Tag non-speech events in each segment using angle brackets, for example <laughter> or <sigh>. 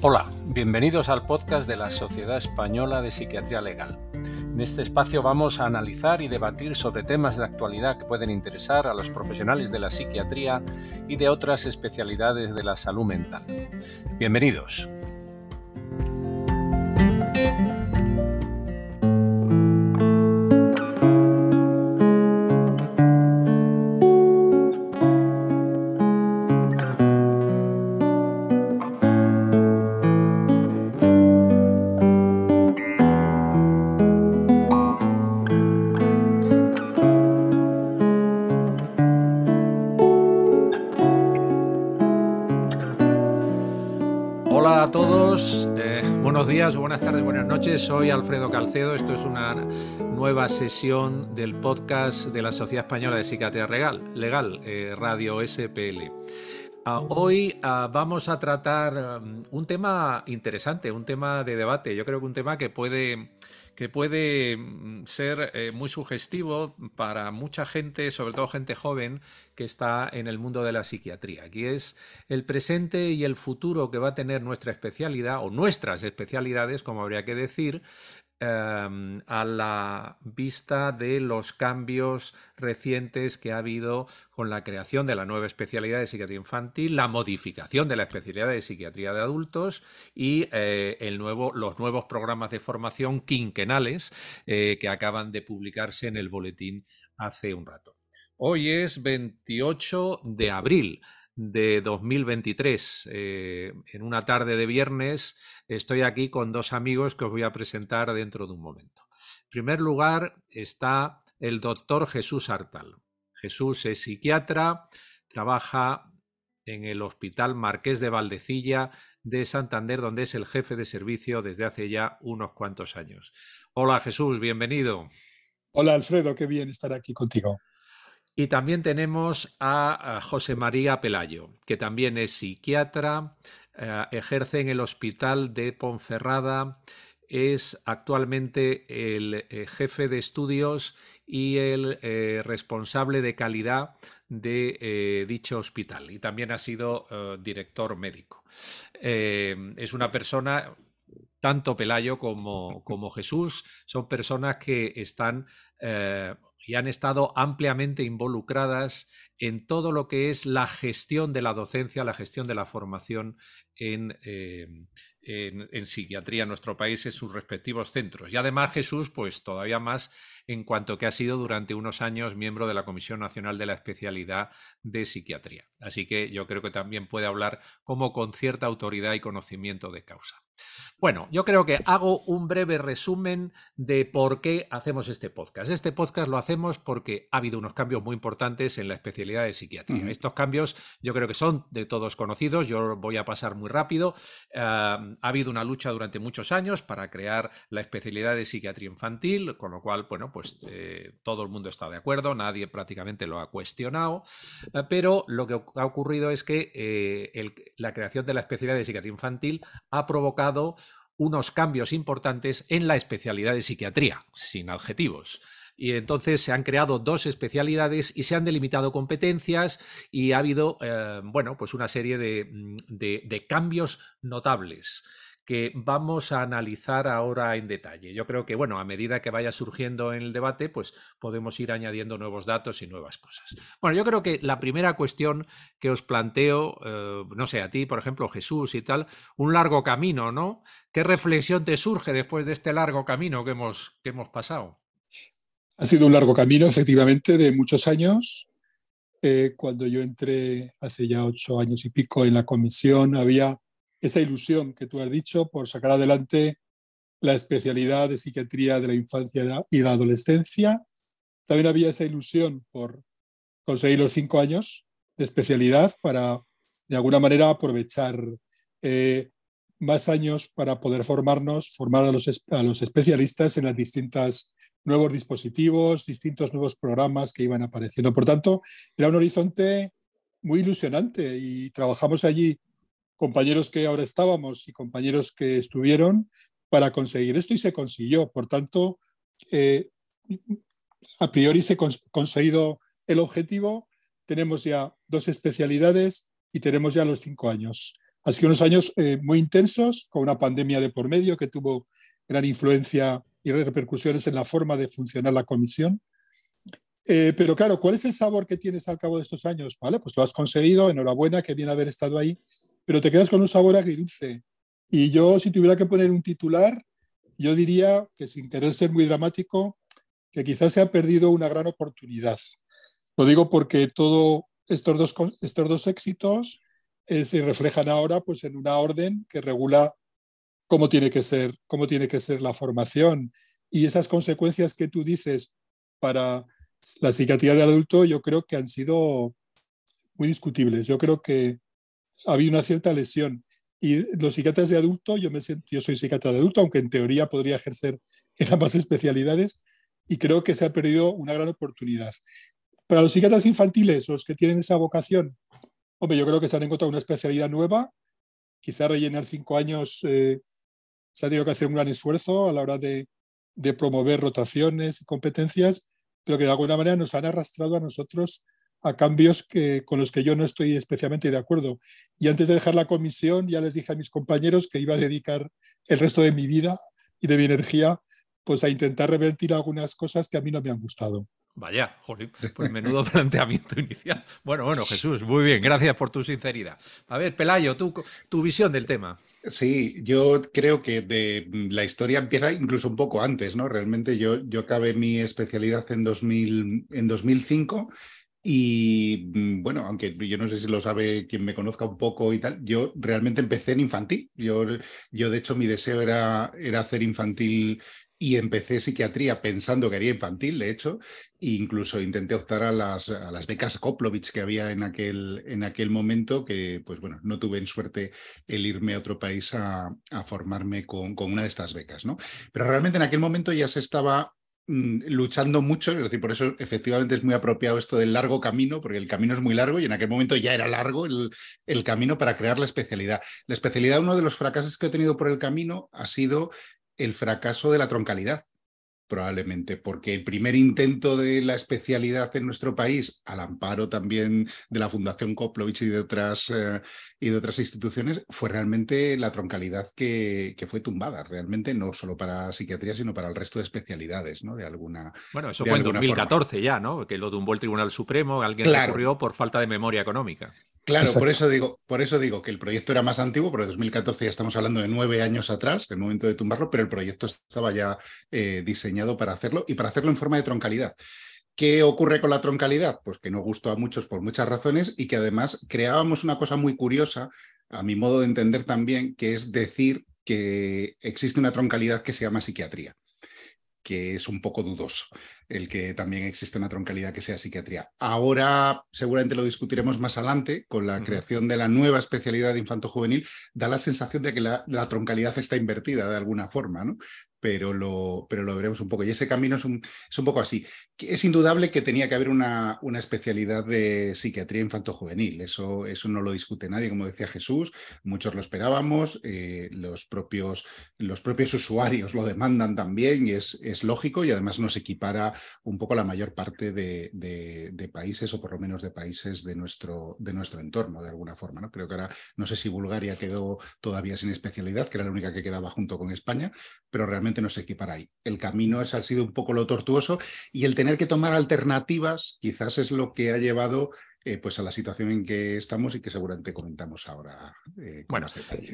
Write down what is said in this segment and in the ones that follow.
Hola, bienvenidos al podcast de la Sociedad Española de Psiquiatría Legal. En este espacio vamos a analizar y debatir sobre temas de actualidad que pueden interesar a los profesionales de la psiquiatría y de otras especialidades de la salud mental. Bienvenidos. Soy Alfredo Calcedo. Esto es una nueva sesión del podcast de la Sociedad Española de Psiquiatría Legal, eh, Radio SPL. Ah, hoy ah, vamos a tratar um, un tema interesante, un tema de debate. Yo creo que un tema que puede que puede mm, ser eh, muy sugestivo para mucha gente, sobre todo gente joven que está en el mundo de la psiquiatría. Aquí es el presente y el futuro que va a tener nuestra especialidad o nuestras especialidades, como habría que decir, Em, a la vista de los cambios recientes que ha habido con la creación de la nueva especialidad de psiquiatría infantil, la modificación de la especialidad de psiquiatría de adultos y eh, el nuevo, los nuevos programas de formación quinquenales eh, que acaban de publicarse en el boletín hace un rato. Hoy es 28 de abril de 2023. Eh, en una tarde de viernes estoy aquí con dos amigos que os voy a presentar dentro de un momento. En primer lugar está el doctor Jesús Artal. Jesús es psiquiatra, trabaja en el Hospital Marqués de Valdecilla de Santander, donde es el jefe de servicio desde hace ya unos cuantos años. Hola Jesús, bienvenido. Hola Alfredo, qué bien estar aquí contigo. Y también tenemos a, José María Pelayo, que también es psiquiatra, eh, ejerce en el Hospital de Ponferrada, es actualmente el eh, jefe de estudios y el eh, responsable de calidad de dicho hospital y también ha sido director médico. es una persona, tanto Pelayo como, como Jesús, son personas que están y han estado ampliamente involucradas en todo lo que es la gestión de la docencia, la gestión de la formación en, em, en, psiquiatría en nuestro país en sus respectivos centros. Y además Jesús, pues todavía más en cuanto que ha sido durante unos años miembro de la Comisión Nacional de la Especialidad de Psiquiatría. Así que yo creo que también puede hablar como con cierta autoridad y conocimiento de causa. Bueno, yo creo que hago un breve resumen de por qué hacemos este podcast. Este podcast lo hacemos porque ha habido unos cambios muy importantes en la especialidad de psiquiatría. Estos cambios yo creo que son de todos conocidos, yo voy a pasar muy rápido. ha habido una lucha durante muchos años para crear la especialidad de psiquiatría infantil, con lo cual, bueno, pues eh, todo el mundo está de acuerdo, nadie prácticamente lo ha cuestionado, eh, pero lo que ha ocurrido es que eh, la creación de la especialidad de psiquiatría infantil ha provocado unos cambios importantes en la especialidad de psiquiatría, sin adjetivos. Y entonces se han creado dos especialidades y se han delimitado competencias y ha habido, bueno, pues una serie de cambios notables que vamos a analizar ahora en detalle. Yo creo que, bueno, a medida que vaya surgiendo en el debate, pues podemos ir añadiendo nuevos datos y nuevas cosas. Bueno, yo creo que la primera cuestión que os planteo, eh, no sé, a ti, por ejemplo, Jesús y tal, un largo camino, ¿no? ¿Qué reflexión te surge después de este largo camino que hemos, que hemos pasado? Ha sido un largo camino, efectivamente, de muchos años. Eh, cuando yo entré hace ya ocho años y pico en la comisión, había esa ilusión que tú has dicho por sacar adelante la especialidad de psiquiatría de la infancia y la adolescencia. También había esa ilusión por conseguir los cinco años de especialidad para, de alguna manera, aprovechar eh, más años para poder formarnos, formar a los, a los especialistas en las distintas nuevos dispositivos, distintos nuevos programas que iban apareciendo. Por tanto, era un horizonte muy ilusionante y trabajamos allí compañeros que ahora estábamos y compañeros que estuvieron para conseguir esto y se consiguió. Por tanto, eh, a priori se ha conseguido el objetivo, tenemos ya dos especialidades y tenemos ya los cinco años. Ha sido unos años eh, muy intensos, con una pandemia de por medio que tuvo gran influencia y repercusiones en la forma de funcionar la comisión. Eh, pero claro, ¿cuál es el sabor que tienes al cabo de estos años? Vale, pues lo has conseguido, enhorabuena, que bien haber estado ahí, pero te quedas con un sabor agridulce. Y yo, si tuviera que poner un titular, yo diría que sin querer ser muy dramático, que quizás se ha perdido una gran oportunidad. Lo digo porque todos estos dos, estos dos éxitos eh, se reflejan ahora pues, en una orden que regula cómo tiene, que ser, cómo tiene que ser la formación. Y esas consecuencias que tú dices para la psiquiatría del adulto yo creo que han sido muy discutibles. Yo creo que ha habido una cierta lesión. Y los psiquiatras de adulto, yo, me yo soy psiquiatra de adulto, aunque en teoría podría ejercer en ambas <laughs> especialidades, y creo que se ha perdido una gran oportunidad. Para los psiquiatras infantiles, los que tienen esa vocación, hombre, yo creo que se han encontrado una especialidad nueva. Quizá rellenar cinco años eh, se ha tenido que hacer un gran esfuerzo a la hora de, de promover rotaciones y competencias, pero que de alguna manera nos han arrastrado a nosotros a cambios que, con los que yo no estoy especialmente de acuerdo. Y antes de dejar la comisión, ya les dije a mis compañeros que iba a dedicar el resto de mi vida y de mi energía pues a intentar revertir algunas cosas que a mí no me han gustado. Vaya, joder, pues menudo <laughs> planteamiento inicial. Bueno, bueno, Jesús, muy bien, gracias por tu sinceridad. A ver, Pelayo, tu, tu visión del tema. Sí, yo creo que de, la historia empieza incluso un poco antes, ¿no? Realmente yo, yo acabé mi especialidad en, 2000, en 2005 y mm, bueno, aunque yo no sé si lo sabe quien me conozca un poco y tal, yo realmente empecé en infantil. Yo, yo de hecho, mi deseo era, era hacer infantil y empecé psiquiatría pensando que haría infantil, de hecho, e incluso intenté optar a las, a becas Koplovich que había en aquel, en aquel momento, que pues bueno, no tuve en suerte el irme a otro país a, formarme con, con, una de estas becas, ¿no? Pero realmente en aquel momento ya se estaba luchando mucho, es decir, por eso efectivamente es muy apropiado esto del largo camino, porque el camino es muy largo y en aquel momento ya era largo el, el camino para crear la especialidad. La especialidad, uno de los fracasos que he tenido por el camino ha sido el fracaso de la troncalidad, probablemente, porque el primer intento de la especialidad en nuestro país, al amparo también de la Fundación Koplovich y de otras, eh, y de otras instituciones, fue realmente la troncalidad que, que, fue tumbada, realmente no solo para psiquiatría, sino para el resto de especialidades, ¿no? De alguna. Bueno, eso fue en 2014 ya, ¿no? Que lo tumbó el Tribunal Supremo, alguien recurrió por falta de memoria económica. Claro, por eso, digo, por eso digo que el proyecto era más antiguo, porque en 2014 ya estamos hablando de nueve años atrás, el momento de tumbarlo, pero el proyecto estaba ya eh, diseñado para hacerlo y para hacerlo en forma de troncalidad. ¿Qué ocurre con la troncalidad? Pues que no gustó a muchos por muchas razones y que además creábamos una cosa muy curiosa, a mi modo de entender también, que es decir que existe una troncalidad que se llama psiquiatría que es un poco dudoso el que también existe una troncalidad que sea psiquiatría. Ahora seguramente lo discutiremos más adelante con la creación de la nueva especialidad de infanto-juvenil. Da la sensación de que la, la, troncalidad está invertida de alguna forma, ¿no? Pero lo, pero lo veremos un poco. Y ese camino es un, es un poco así. Es indudable que tenía que haber una, una especialidad de psiquiatría infanto-juvenil. Eso, eso no lo discute nadie, como decía Jesús. Muchos lo esperábamos. Eh, los, propios, los propios <laughs> usuarios lo demandan también y es, es lógico y además nos equipara un poco la mayor parte de, de, países o por lo menos de países de nuestro, de nuestro entorno, de alguna forma. ¿no? Creo que ahora, no sé si Bulgaria quedó todavía sin especialidad, que era la única que quedaba junto con España, pero realmente no se equipara ahí. El camino es, ha sido un poco lo tortuoso y el tener que tomar alternativas quizás es lo que ha llevado eh, pues a la situación en que estamos y que seguramente comentamos ahora. Eh, bueno,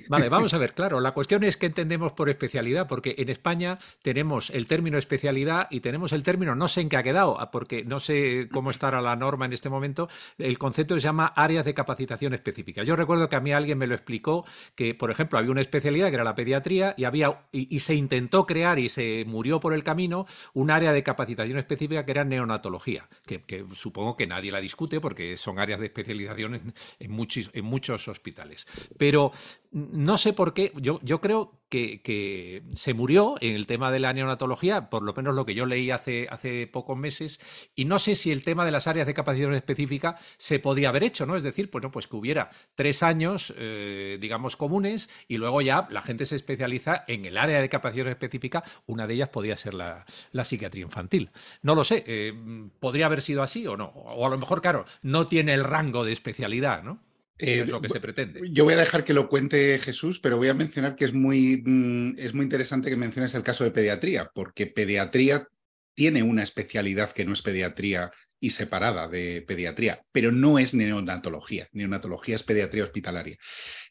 vale, vamos a <laughs> ver, claro, la cuestión es que entendemos por especialidad, porque en España tenemos el término especialidad y tenemos el término, no sé en qué ha quedado, porque no sé cómo <laughs> estará la norma en este momento, el concepto se llama áreas de capacitación específica. Yo recuerdo que a mí alguien me lo explicó, que por ejemplo había una especialidad que era la pediatría y, había, y, se intentó crear y se murió por el camino un área de capacitación específica que era neonatología, que, que supongo que nadie la discute porque es son áreas de especialización en, muchos, en muchos hospitales. Pero no sé por qué, yo, yo creo que, se murió en el tema de la neonatología, por lo menos lo que yo leí hace, hace pocos meses, y no sé si el tema de las áreas de capacitación específica se podía haber hecho, ¿no? Es decir, pues, pues que hubiera tres años, eh, digamos, comunes, y luego ya la gente se especializa en el área de capacitación específica, una de ellas podía ser la, psiquiatría infantil. No lo sé, eh, podría haber sido así o no, o a lo mejor, claro, no tiene el rango de especialidad, ¿no? Es eh, lo que se pretende. Yo voy a dejar que lo cuente Jesús, pero voy a mencionar que es muy, mm, es muy interesante que menciones el caso de pediatría, porque pediatría tiene una especialidad que no es pediatría y separada de pediatría, pero no es neonatología. Neonatología es pediatría hospitalaria.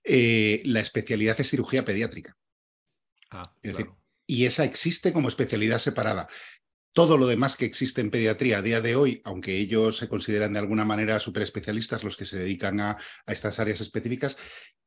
Eh, la especialidad es cirugía pediátrica. Ah, y esa existe como especialidad separada todo lo demás que existe en pediatría a día de hoy, aunque ellos se consideran de alguna manera especialistas los que se dedican a, estas áreas específicas,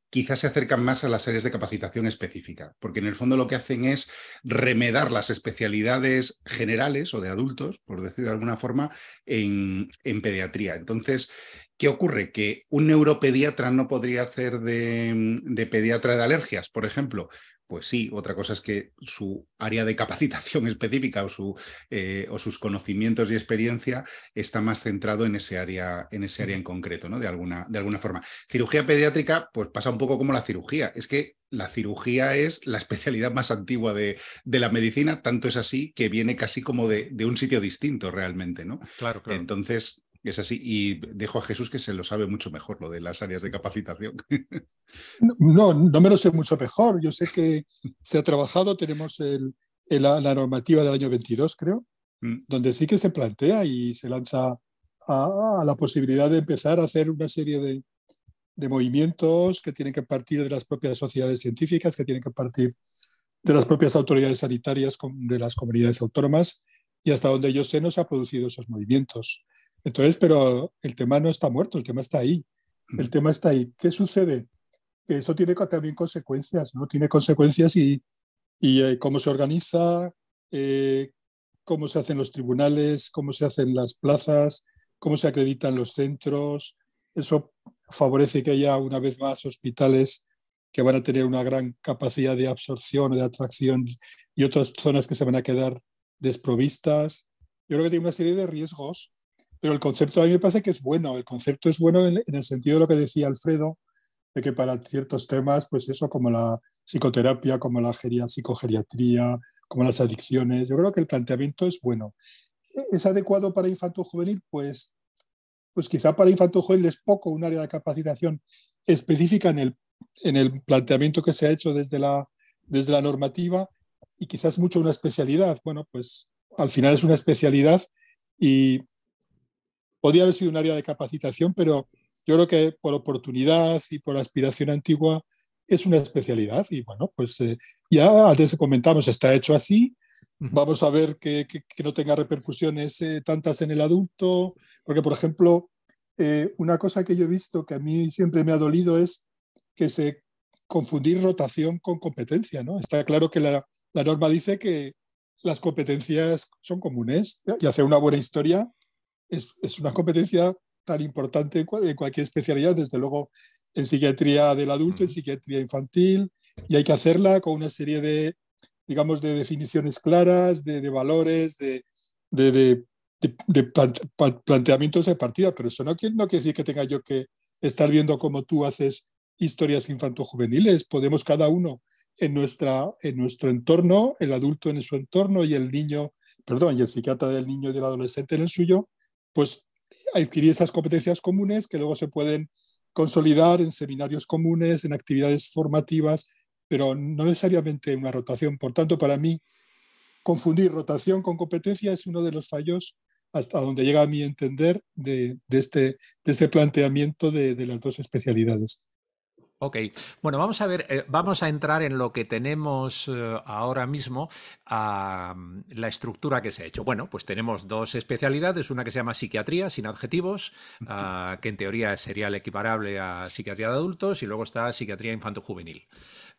quizás se acercan más a las áreas de capacitación específica, porque en el fondo lo que hacen es remedar las especialidades generales o de adultos, por decir de alguna forma, en, pediatría. Entonces, ¿qué ocurre? Que un neuropediatra no podría hacer de pediatra de alergias, por ejemplo pues sí, otra cosa es que su área de capacitación <laughs> específica o, su, eh, o, sus conocimientos y experiencia está más centrado en ese área en, ese área en concreto, ¿no? De alguna, de alguna forma. Cirugía pediátrica, pues pasa un poco como la cirugía. Es que la cirugía es la especialidad más antigua de, de la medicina, tanto es así que viene casi como de, de un sitio distinto realmente, ¿no? Claro, claro. Entonces, es así. Y dejo a Jesús que se lo sabe mucho mejor, lo de las áreas de capacitación. No, no me lo sé mucho mejor. Yo sé que se ha trabajado, tenemos la, normativa del año 22, creo, mm. donde sí que se plantea y se lanza a, la posibilidad de empezar a hacer una serie de, de movimientos que tienen que partir de las propias sociedades científicas, que tienen que partir de las propias autoridades sanitarias de las comunidades autónomas y hasta donde yo sé no se han producido esos movimientos. Entonces, pero el tema no está muerto, el tema está ahí. El tema está ahí. ¿Qué sucede? Que esto tiene también consecuencias, ¿no? Tiene consecuencias y, y eh, cómo se organiza, eh, cómo se hacen los tribunales, cómo se hacen las plazas, cómo se acreditan los centros. Eso favorece que haya una vez más hospitales que van a tener una gran capacidad de absorción o de atracción y otras zonas que se van a quedar desprovistas. Yo creo que tiene una serie de riesgos pero el concepto a mí me parece que es bueno. El concepto es bueno en, el sentido de lo que decía Alfredo, de que para ciertos temas, pues eso, como la psicoterapia, como la psicogeriatría, como las adicciones, yo creo que el planteamiento es bueno. ¿Es adecuado para infanto juvenil? Pues, pues quizá para infanto juvenil es poco un área de capacitación específica en el, en el planteamiento que se ha hecho desde la, desde la normativa y quizás mucho una especialidad. Bueno, pues al final es una especialidad y podía haber sido un área de capacitación, pero yo creo que por oportunidad y por aspiración antigua es una especialidad. Y bueno, pues eh, ya antes comentamos, está hecho así. Vamos a ver que, que, no tenga repercusiones eh, tantas en el adulto, porque por ejemplo, eh, una cosa que yo he visto que a mí siempre me ha dolido es que se confundir rotación con competencia. ¿no? Está claro que la, la norma dice que las competencias son comunes y hacer una buena historia es, es una competencia tan importante en cualquier especialidad, desde luego en psiquiatría del adulto, en psiquiatría infantil, y hay que hacerla con una serie de, digamos, de definiciones claras, de, de valores, de, de, de planteamientos de partida, pero eso no quiere, no quiere decir que tenga yo que estar viendo cómo tú haces historias infanto-juveniles. Podemos cada uno en, nuestra, en nuestro entorno, el adulto en su entorno y el niño, perdón, y el psiquiatra del niño y del adolescente en el suyo, pues adquirir esas competencias comunes que luego se pueden consolidar en seminarios comunes, en actividades formativas, pero no necesariamente en una rotación. Por tanto, para mí, confundir rotación con competencia es uno de los fallos hasta donde llega a mi entender de, este, este planteamiento de las dos especialidades. Ok, bueno, vamos a ver, eh, vamos a entrar en lo que tenemos eh, ahora mismo, a la estructura que se ha hecho. Bueno, pues tenemos dos especialidades, una que se llama psiquiatría, sin adjetivos, ah, que en teoría sería el equiparable a psiquiatría de adultos, y luego está psiquiatría infanto-juvenil.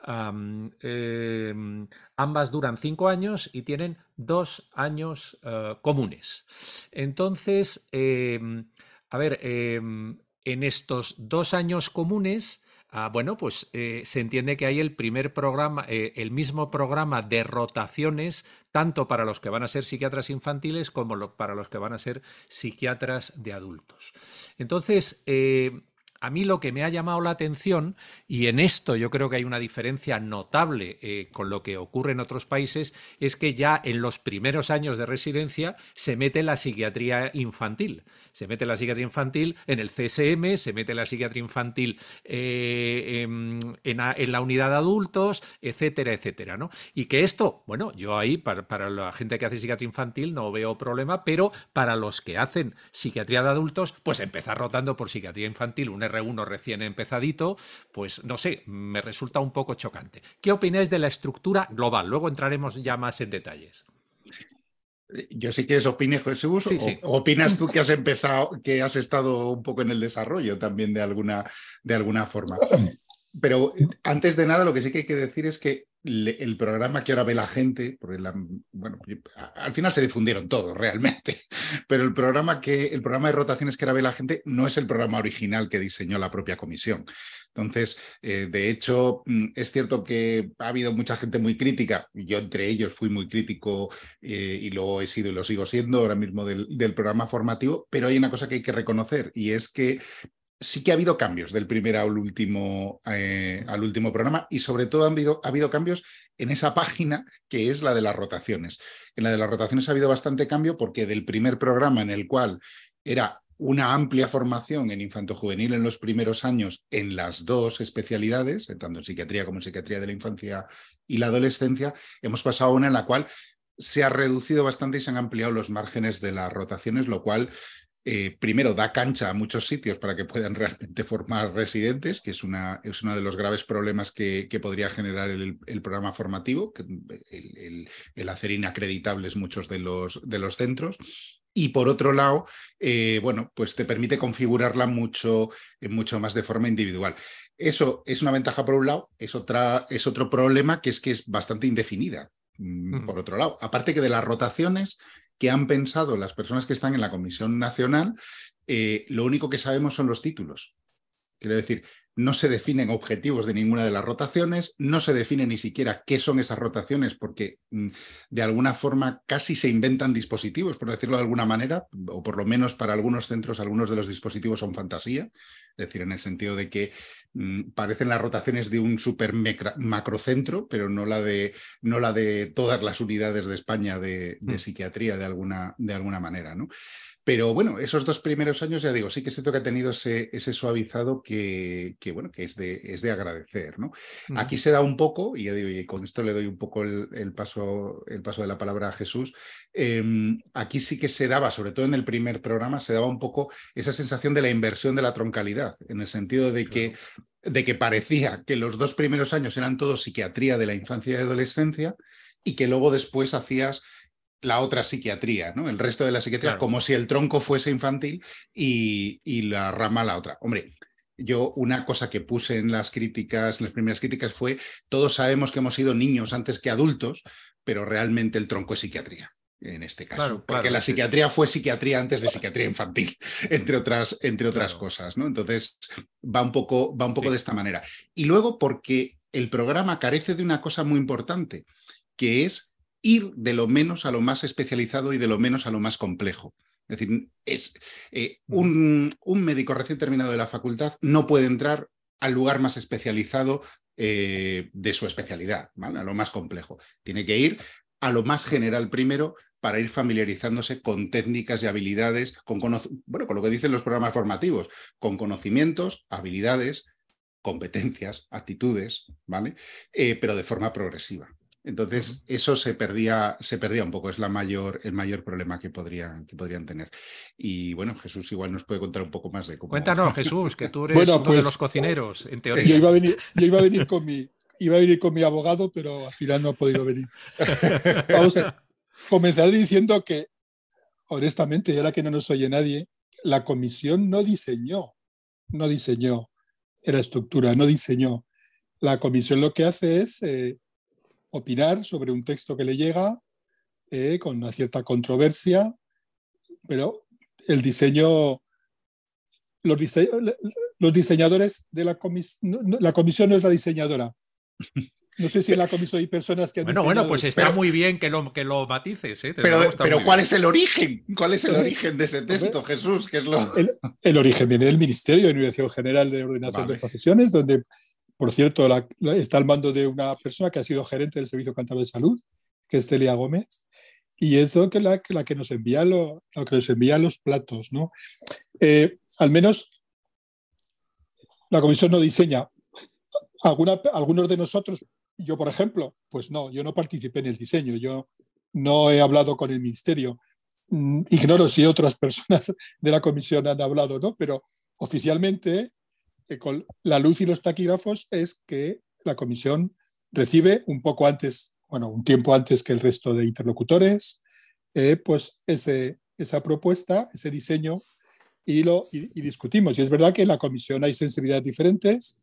Em, ambas duran cinco años y tienen dos años eh, comunes. Entonces, em, a ver, em, en estos dos años comunes, Ah, bueno, pues eh, se entiende que hay el primer programa, eh, el mismo programa de rotaciones, tanto para los que van a ser psiquiatras infantiles como para los que van a ser psiquiatras de adultos. Entonces, eh, a mí lo que me ha llamado la atención, y en esto yo creo que hay una diferencia notable eh, con lo que ocurre en otros países, es que ya en los primeros años de residencia se mete la psiquiatría infantil. Se mete la psiquiatría infantil en el CSM, se mete la psiquiatría infantil eh, en, la unidad de adultos, etcétera, etcétera. ¿no? Y que esto, bueno, yo ahí, para, para la gente que hace psiquiatría infantil, no veo problema, pero para los que hacen psiquiatría de adultos, pues empezar rotando por psiquiatría infantil un R1 recién empezadito, pues no sé, me resulta un poco chocante. ¿Qué opináis de la estructura global? Luego entraremos ya más en detalles. Yo sí que es opine Jesús, o opinas tú que has empezado, que has estado un poco en el desarrollo también de alguna, de alguna forma. Pero antes de nada, lo que sí que hay que decir es que el programa que ahora ve la gente, porque bueno, al final se difundieron todos realmente, <laughs> pero el programa, que, el programa de rotaciones que ahora ve la gente no es el programa original que diseñó la propia comisión. Entonces, eh, de hecho, mm, es cierto que ha habido mucha gente muy crítica, yo entre ellos fui muy crítico eh, y lo he sido y lo sigo siendo ahora mismo del, del programa formativo, pero hay una cosa que hay que reconocer y es que sí que ha habido cambios del primer al último, eh, al último programa y sobre todo habido, ha habido cambios en esa página que es la de las rotaciones. En la de las rotaciones ha habido bastante cambio porque del primer programa en el cual era una amplia formación en infanto-juvenil en los primeros años en las dos especialidades, tanto en psiquiatría como en psiquiatría de la infancia y la adolescencia, hemos pasado a una en la cual se ha reducido bastante y se han ampliado los márgenes de las rotaciones, lo cual eh, primero da cancha a muchos sitios para que puedan <laughs> realmente formar residentes, que es, una, es uno de los graves problemas que, podría generar el, programa formativo, el, hacer inacreditables muchos de los, de los centros. Y por otro lado, eh, bueno, pues te permite configurarla mucho, mucho más de forma individual. Eso es una ventaja por un lado, es, otra, es otro problema que es que es bastante indefinida. Mm, por otro lado, aparte que de las rotaciones, que han pensado las personas que están en la Comisión Nacional, eh, lo único que sabemos son los títulos. Quiero decir, no se definen objetivos de ninguna de las rotaciones, no se define ni siquiera qué son esas rotaciones, porque mm, de alguna forma casi se inventan dispositivos, por decirlo de alguna manera, o por lo menos para algunos centros algunos de los dispositivos son fantasía, es decir, en el sentido de que mm, parecen las rotaciones de un super macrocentro, pero no la, de, no la de todas las unidades de España de, de mm. psiquiatría de alguna, de alguna manera. ¿no? Pero bueno, esos dos primeros años, ya digo, sí que siento que ha tenido ese, ese suavizado que, que, bueno, que es de, es de agradecer. ¿no? Aquí se da un poco, y ya digo, y con esto le doy un poco el, paso, el paso de la palabra a Jesús, em, aquí sí que se daba, sobre todo en el primer programa, se daba un poco esa sensación de la inversión de la troncalidad, en el sentido de que, de que parecía que los dos primeros años eran todo psiquiatría de la infancia y adolescencia, y que luego después hacías la otra psiquiatría, ¿no? El resto de la psiquiatría, como si el tronco fuese infantil y, y, la rama la otra. Hombre, yo una cosa que puse en las críticas, en las primeras críticas fue, todos sabemos que hemos sido niños antes que adultos, pero realmente el tronco es psiquiatría en este caso, porque la psiquiatría fue psiquiatría antes de psiquiatría infantil, <laughs> entre otras, entre otras cosas, ¿no? Entonces va un poco, va un poco de esta manera. Y luego porque el programa carece de una cosa muy importante, que es ir de lo menos a lo más especializado y de lo menos a lo más complejo. Es decir, es, eh, un, médico recién terminado de la facultad no puede entrar al lugar más especializado eh, de su especialidad, a lo más complejo. Tiene que ir a lo más general primero para ir familiarizándose con técnicas y habilidades, con, bueno, con lo que dicen los programas formativos, con conocimientos, habilidades, competencias, actitudes, ¿vale? Eh, pero de forma progresiva. Entonces, eso se perdía, se perdía un poco, es la mayor, el mayor problema que podrían, que podrían tener. Y bueno, Jesús igual nos puede contar un poco más de cómo. Cuéntanos, Jesús, que tú eres uno de pues, los cocineros, en teoría. Yo iba a venir, yo iba a venir con mi, iba a venir con mi abogado, pero al final no ha podido venir. <laughs> Vamos a comenzar diciendo que, honestamente, y ahora que no nos oye nadie, la comisión no diseñó, no diseñó la estructura, no diseñó. La comisión lo que hace es eh, opinar sobre un texto que le llega eh, con una cierta controversia, pero el diseño, los, diseñadores de la comisión, la comisión no es la diseñadora. <laughs> No sé si en la comisión hay personas que han Bueno, bueno, pues está muy bien que lo, que lo matices. ¿eh? pero, pero ¿cuál es el origen? ¿Cuál es el origen de ese texto, Jesús? es lo... <laughs> el, origen viene del Ministerio de Universidad General de Ordenación de Profesiones, donde, por cierto, está al mando de una persona que ha sido gerente del Servicio Cantado de Salud, que es Celia Gómez, y es lo que la, la que nos envía lo, que nos envía los platos, ¿no? Eh, al menos la comisión no diseña. Alguna, algunos de nosotros, yo por ejemplo, pues no, yo no participé en el diseño, yo no he hablado con el ministerio. Mm, ignoro si otras <laughs> personas de la comisión han hablado, ¿no? Pero oficialmente, eh, con la luz y los taquígrafos es que la comisión recibe un poco antes bueno, un tiempo antes que el resto de interlocutores, eh, pues ese, esa propuesta, ese diseño, y lo y, discutimos. Y es verdad que en la comisión hay sensibilidades diferentes,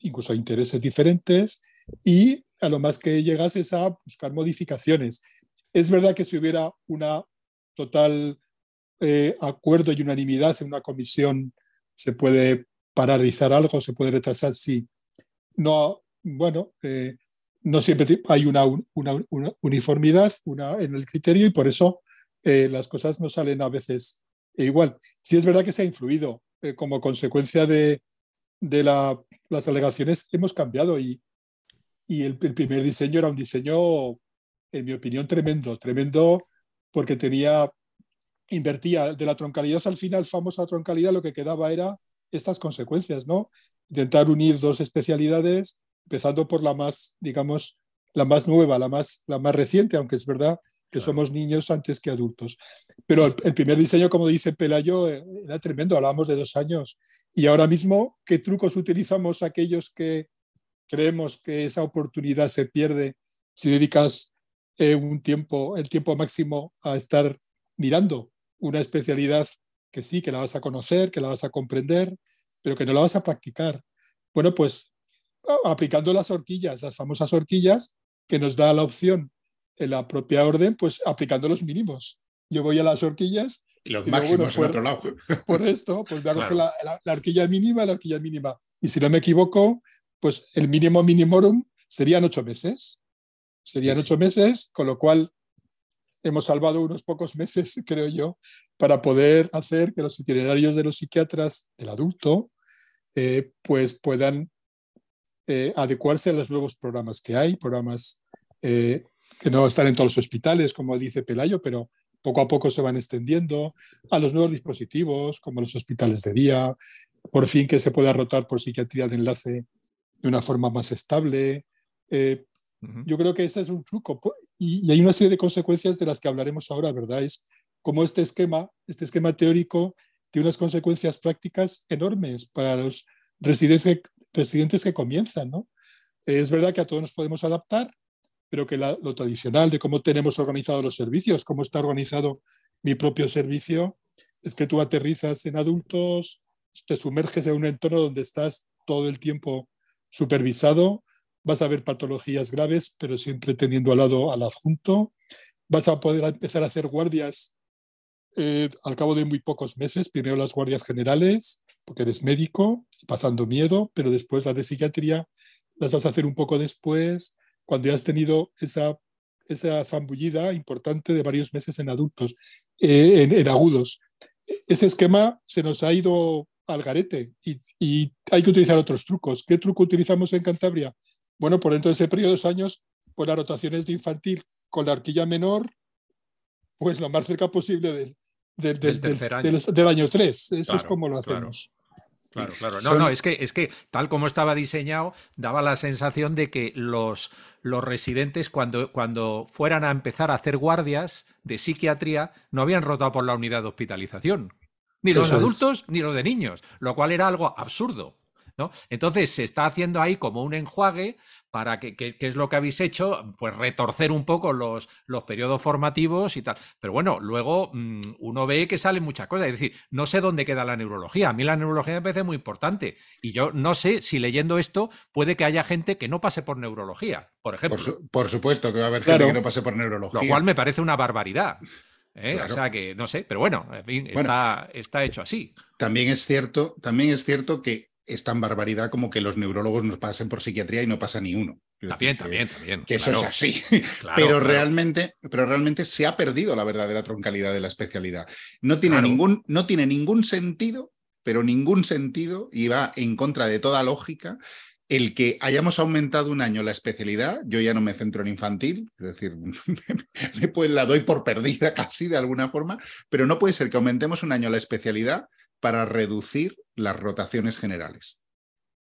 incluso intereses diferentes, y a lo más que llegas es a buscar modificaciones. Es verdad que si hubiera una total eh, acuerdo y unanimidad en una comisión, se puede paralizar algo, se puede retrasar, sí. No, bueno, eh, no siempre hay una, uniformidad una, en el criterio y por eso eh, las cosas no salen a veces igual. Sí es verdad que se ha influido eh, como consecuencia de, las alegaciones, hemos cambiado y, el, primer diseño era un diseño, en mi opinión, tremendo, tremendo porque tenía, invertía de la troncalidad al final, famosa troncalidad, lo que quedaba era estas consecuencias, ¿no? Intentar unir dos especialidades empezando por la más, digamos, la más nueva, la más, la más reciente, aunque es verdad que somos niños antes que adultos. Pero el, primer diseño, como dice Pelayo, eh, era tremendo, hablábamos de dos años. Y ahora mismo, ¿qué trucos utilizamos aquellos que creemos que esa oportunidad se pierde si dedicas eh, un tiempo, el tiempo máximo a estar mirando una especialidad que sí, que la vas a conocer, que la vas a comprender, pero que no la vas a practicar? Bueno, pues aplicando las horquillas, las famosas horquillas que nos da la opción en la propia orden, pues aplicando los mínimos. Yo voy a las horquillas y los máximos por, otro lado. <laughs> Por esto, pues me hago la, horquilla mínima, la horquilla mínima. Y si no me equivoco, pues el mínimo minimorum serían ocho meses. Serían ocho meses, con lo cual hemos salvado unos pocos meses, <laughs> creo yo, para poder hacer que los itinerarios de los psiquiatras del adulto eh, pues puedan eh, adecuarse a los nuevos programas que hay, programas eh, que no están en todos los hospitales, como dice Pelayo, pero poco a poco se van extendiendo, a los nuevos dispositivos, como los hospitales de día, por fin que se pueda rotar por psiquiatría de enlace de una forma más estable. Eh, yo creo que ese es un truco y, y, hay una serie de consecuencias de las que hablaremos ahora, ¿verdad? Es como este esquema, este esquema teórico tiene unas consecuencias prácticas enormes para los residentes, residentes que comienzan. ¿no? Es verdad que a todos nos podemos adaptar, pero que lo tradicional de cómo tenemos organizados los servicios, cómo está organizado mi propio servicio, es que tú aterrizas en adultos, te sumerges en un entorno donde estás todo el tiempo supervisado, vas a ver patologías graves, pero siempre teniendo al lado al adjunto, vas a poder empezar a hacer guardias eh, al cabo de muy pocos meses, primero las guardias generales, porque eres médico, pasando miedo, pero después la de psiquiatría las vas a hacer un poco después, cuando ya has tenido esa, esa zambullida importante de varios meses en adultos, eh, en, agudos. Ese esquema se nos ha ido al garete y, y, hay que utilizar otros trucos. ¿Qué truco utilizamos en Cantabria? Bueno, por dentro de ese periodo de dos años, pues las rotaciones de infantil con la arquilla menor, pues lo más cerca posible del, del, del, año. del año 3. Eso es como lo hacemos. Claro, claro. No, no, es que, es que tal como estaba diseñado, daba la sensación de que los, los residentes, cuando, cuando fueran a empezar a hacer guardias de psiquiatría, no habían rotado por la unidad de hospitalización. Ni los adultos ni los de niños, lo cual era algo absurdo. Entonces se está haciendo ahí como un enjuague para que, ¿qué es lo que habéis hecho? Pues retorcer un poco los, los periodos formativos y tal. Pero bueno, luego mm, uno ve que salen muchas cosas. Es decir, no sé dónde queda la neurología. A mí la neurología me parece muy importante. Y yo no sé si leyendo esto puede que haya gente que no pase por neurología, por ejemplo. Por, supuesto que va a haber gente que no pase por neurología. Lo cual me parece una barbaridad. ¿eh? O sea que no sé, pero bueno, en fin, está, está, hecho así. También es cierto, también es cierto que es tan barbaridad como que los neurólogos nos pasen por psiquiatría y no pasa ni uno. También, también, también. Que eso es así. <laughs> pero, Realmente, pero realmente se ha perdido la verdadera troncalidad de la especialidad. No tiene, ningún, no tiene ningún sentido, pero ningún sentido, y va en contra de toda lógica, el que hayamos aumentado un año la especialidad, yo ya no me centro en infantil, es decir, <laughs> pues la doy por perdida casi de alguna forma, pero no puede ser que aumentemos un año la especialidad para reducir las rotaciones generales.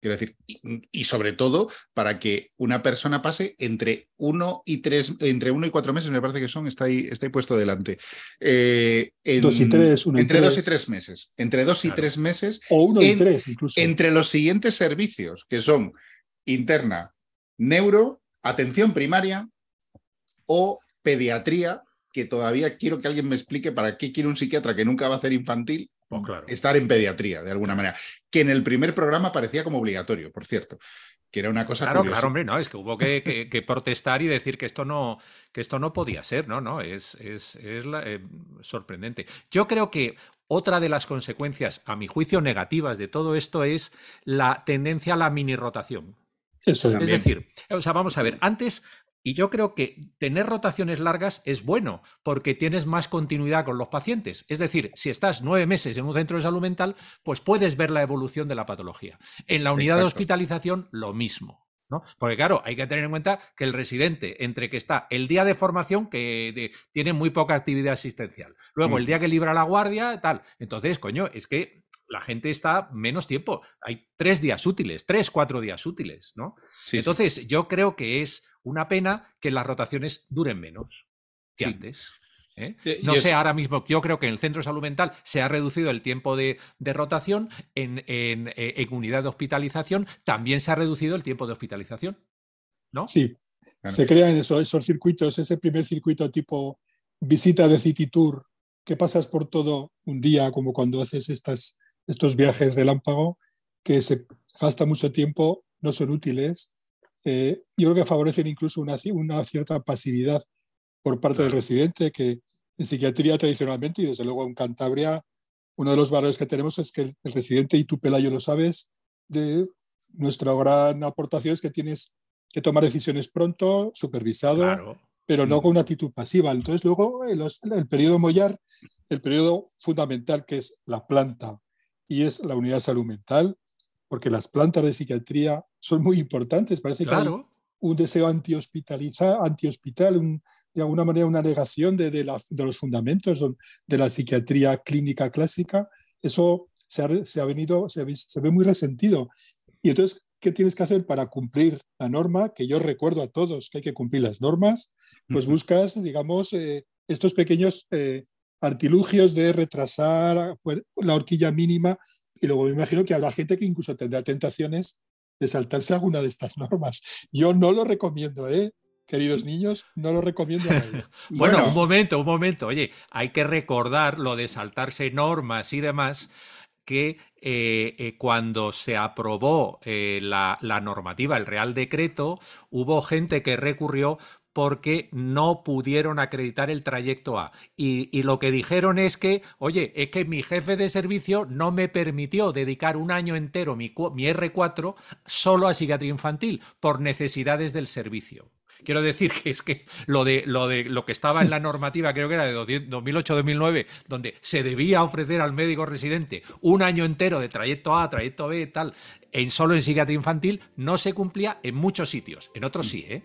Quiero decir, y, sobre todo para que una persona pase entre uno y tres, entre uno y cuatro meses, me parece que son, está ahí, está ahí puesto delante. Eh, dos y tres, Entre dos y tres meses. Entre dos y tres meses. O uno y tres, incluso. Entre los siguientes servicios, que son interna, neuro, atención primaria o pediatría, que todavía quiero que alguien me explique para qué quiere un psiquiatra que nunca va a hacer infantil pues estar en pediatría, de alguna manera. Que en el primer programa parecía como obligatorio, por cierto. Que era una cosa. Claro, claro, hombre, no, es que hubo que, protestar y decir que esto no, que esto no podía ser, ¿no? No, es, es, eh, sorprendente. Yo creo que otra de las consecuencias, a mi juicio, negativas de todo esto es la tendencia a la mini rotación. Eso es. es decir, o sea, vamos a ver, antes y yo creo que tener rotaciones largas es bueno porque tienes más continuidad con los pacientes. Es decir, si estás nueve meses en un centro de salud mental, pues puedes ver la evolución de la patología. En la unidad de hospitalización, lo mismo. ¿no? Porque claro, hay que tener en cuenta que el residente, entre que está el día de formación, que tiene muy poca actividad asistencial, luego el día que libra la guardia, tal. Entonces, coño, es que la gente está menos tiempo. Hay tres días útiles, tres, cuatro días útiles, ¿no? Entonces, yo creo que es una pena que las rotaciones duren menos que antes. ¿eh? No sé, ahora mismo, yo creo que en el centro de salud mental se ha reducido el tiempo de, rotación, en, eh, en, unidad de hospitalización también se ha reducido el tiempo de hospitalización, ¿no? Sí, se crean esos, esos circuitos, ese primer circuito tipo visita de City Tour, que pasas por todo un día, como cuando haces estas estos viajes relámpago que se gasta mucho tiempo, no son útiles. Eh, yo creo que favorecen incluso una, una cierta pasividad por parte del residente, que en psiquiatría tradicionalmente y desde luego en Cantabria, uno de los valores que tenemos es que el, residente, y tú Pelayo lo sabes, de nuestra gran aportación es que tienes que tomar decisiones pronto, supervisado, pero no mm. con una actitud pasiva. Entonces luego el, el periodo Mollar, el periodo fundamental que es la planta, y es la unidad de salud mental, porque las plantas de psiquiatría son muy importantes. Parece que hay un deseo antihospitaliza, antihospital, de alguna manera una negación de, de, los fundamentos de la psiquiatría clínica clásica. Eso se ha, venido, se, ve muy resentido. Y entonces, ¿qué tienes que hacer para cumplir la norma? Que yo recuerdo a todos que hay que cumplir las normas. Pues buscas, digamos, eh, estos pequeños eh, artilugios de retrasar la horquilla mínima y luego me imagino que habrá gente que incluso tendrá tentaciones de saltarse alguna de estas normas. Yo no lo recomiendo, ¿eh? Queridos niños, no lo recomiendo. <laughs> bueno, un momento, un momento. Oye, hay que recordar lo de saltarse normas y demás que eh, eh, cuando se aprobó eh, la, la, normativa, el Real Decreto, hubo gente que recurrió porque no pudieron acreditar el trayecto A. Y, lo que dijeron es que, oye, es que mi jefe de servicio no me permitió dedicar un año entero mi, mi R4 solo a psiquiatría infantil por necesidades del servicio. Quiero decir que es que lo de, lo de lo que estaba en la <laughs> normativa, creo que era de 2008-2009, donde se debía ofrecer al médico residente un año entero de trayecto A, trayecto B, tal, en solo en psiquiatría infantil, no se cumplía en muchos sitios. En otros sí, ¿eh?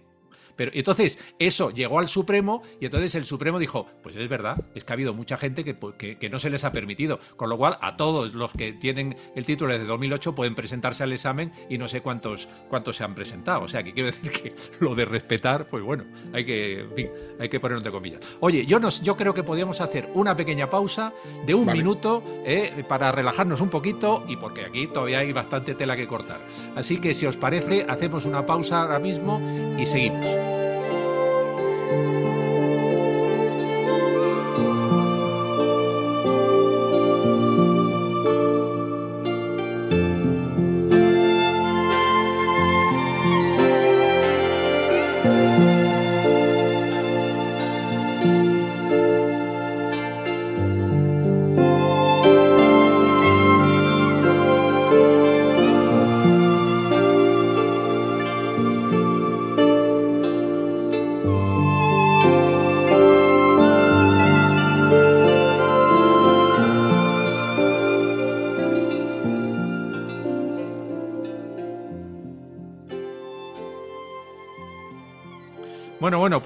Pero entonces eso llegó al Supremo y entonces el Supremo dijo, pues es verdad, es que ha habido mucha gente que, que, no se les ha permitido, con lo cual a todos los que tienen el título desde 2008 pueden presentarse al examen y no sé cuántos, cuántos se han presentado. O sea, que quiero decir que lo de respetar, pues bueno, hay que, hay que ponerlo de comillas. Oye, yo, nos, yo creo que podríamos hacer una pequeña pausa de un minuto eh, para relajarnos un poquito y porque aquí todavía hay bastante tela que cortar. Así que si os parece, hacemos una pausa ahora mismo y seguimos. Bueno, bueno,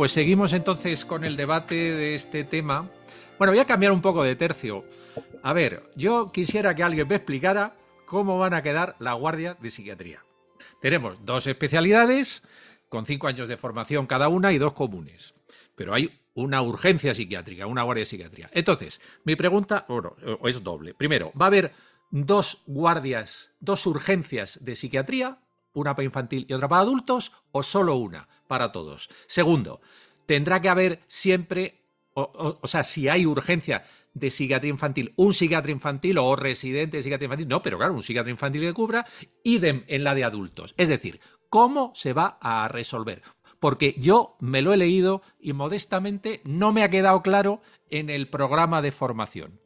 pues seguimos entonces con el debate de este tema. Bueno, voy a cambiar un poco de tercio. A ver, yo quisiera que alguien me explicara cómo van a quedar la guardia de psiquiatría. Tenemos dos especialidades con cinco años de formación cada una y dos comunes. Pero hay una urgencia psiquiátrica, una guardia de psiquiatría. Entonces, mi pregunta bueno, es doble. Primero, ¿va a haber dos guardias, dos urgencias de psiquiatría, una para infantil y otra para adultos, o solo una para todos? Segundo, ¿tendrá que haber siempre, o, sea, si hay urgencia de psiquiatría infantil, un psiquiatra infantil o residente de psiquiatría infantil? No, pero claro, un psiquiatra infantil que cubra, idem en la de adultos. Es decir, ¿cómo se va a resolver? Porque yo me lo he leído y modestamente no me ha quedado claro en el programa de formación.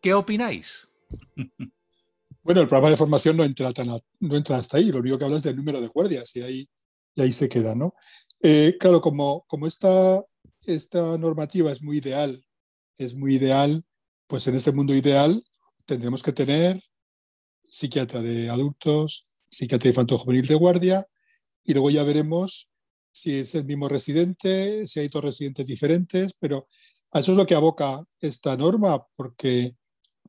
¿Qué opináis? <laughs> Bueno, el programa de formación no entra, entra hasta ahí, lo único que habla es del número de guardias y ahí se queda, ¿no? Eh, claro, como, como esta, esta normativa es muy ideal, es muy ideal, pues en ese mundo ideal tendremos que tener psiquiatra de adultos, psiquiatra infanto-juvenil de guardia, y luego ya veremos si es el mismo residente, si hay dos residentes diferentes, pero eso es lo que aboca esta norma, porque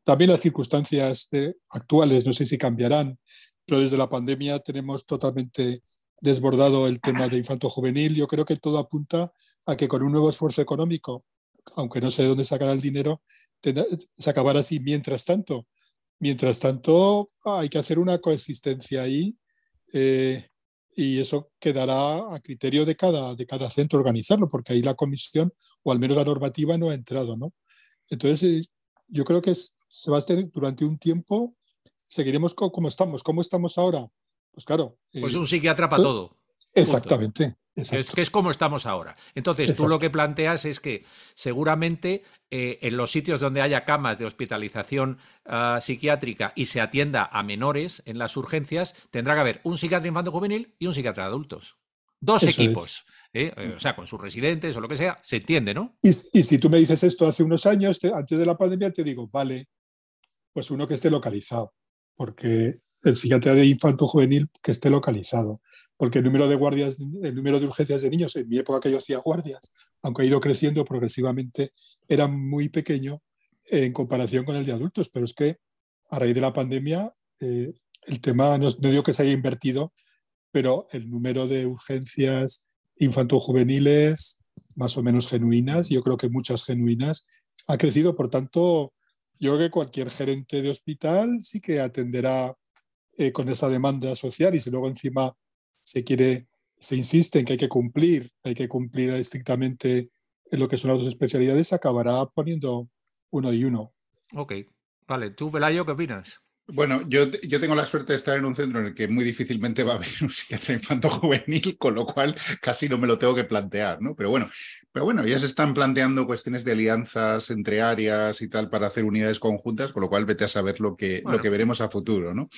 también las circunstancias actuales, no sé si cambiarán, pero desde la pandemia tenemos totalmente desbordado el tema de infanto juvenil. Yo creo que todo apunta a que con un nuevo esfuerzo económico, aunque no sé de dónde sacará el dinero, se acabará así. Mientras tanto, mientras tanto, hay que hacer una coexistencia ahí eh, y eso quedará a criterio de cada, de cada centro organizarlo, porque ahí la comisión, o al menos la normativa, no ha entrado. ¿no? Entonces, eh, yo creo que se va a hacer durante un tiempo, seguiremos como estamos. ¿Cómo estamos ahora? Pues claro. Pues un psiquiatra para todo. Exactamente. Es que es como estamos ahora. Entonces, tú lo que planteas es que seguramente eh, en los sitios donde haya camas de hospitalización ah, psiquiátrica y se atienda a menores en las urgencias, tendrá que haber un psiquiatra infantil juvenil y un psiquiatra de adultos. Dos equipos. ¿eh? Eh, o sea, con sus residentes o lo que sea, se entiende, ¿no? Y, si tú me dices esto hace unos años, antes de la pandemia, te digo, vale, pues uno que esté localizado, porque el psiquiatra de infanto juvenil que esté localizado, porque el número de guardias, el número de urgencias de niños, en mi época que yo hacía guardias, aunque ha ido creciendo progresivamente, era muy pequeño en comparación con el de adultos, pero es que a raíz de la pandemia eh, el tema no, no digo que se haya invertido, pero el número de urgencias infanto-juveniles más o menos genuinas, yo creo que muchas genuinas, ha crecido. Por tanto, yo creo que cualquier gerente de hospital sí que atenderá eh, con esa demanda social y si luego encima se quiere, se insiste en que hay que cumplir, hay que cumplir estrictamente en lo que son las dos especialidades, acabará poniendo uno y uno. Ok, vale. ¿Tú, Pelayo, qué opinas? Bueno, yo, yo, tengo la suerte de estar en un centro en el que muy difícilmente va a haber <laughs> un psiquiatra infanto juvenil, con lo cual casi no me lo tengo que plantear, ¿no? Pero bueno, pero bueno, ya se están planteando cuestiones de alianzas entre áreas y tal para hacer unidades conjuntas, con lo cual vete a saber lo que, lo que veremos a futuro, ¿no?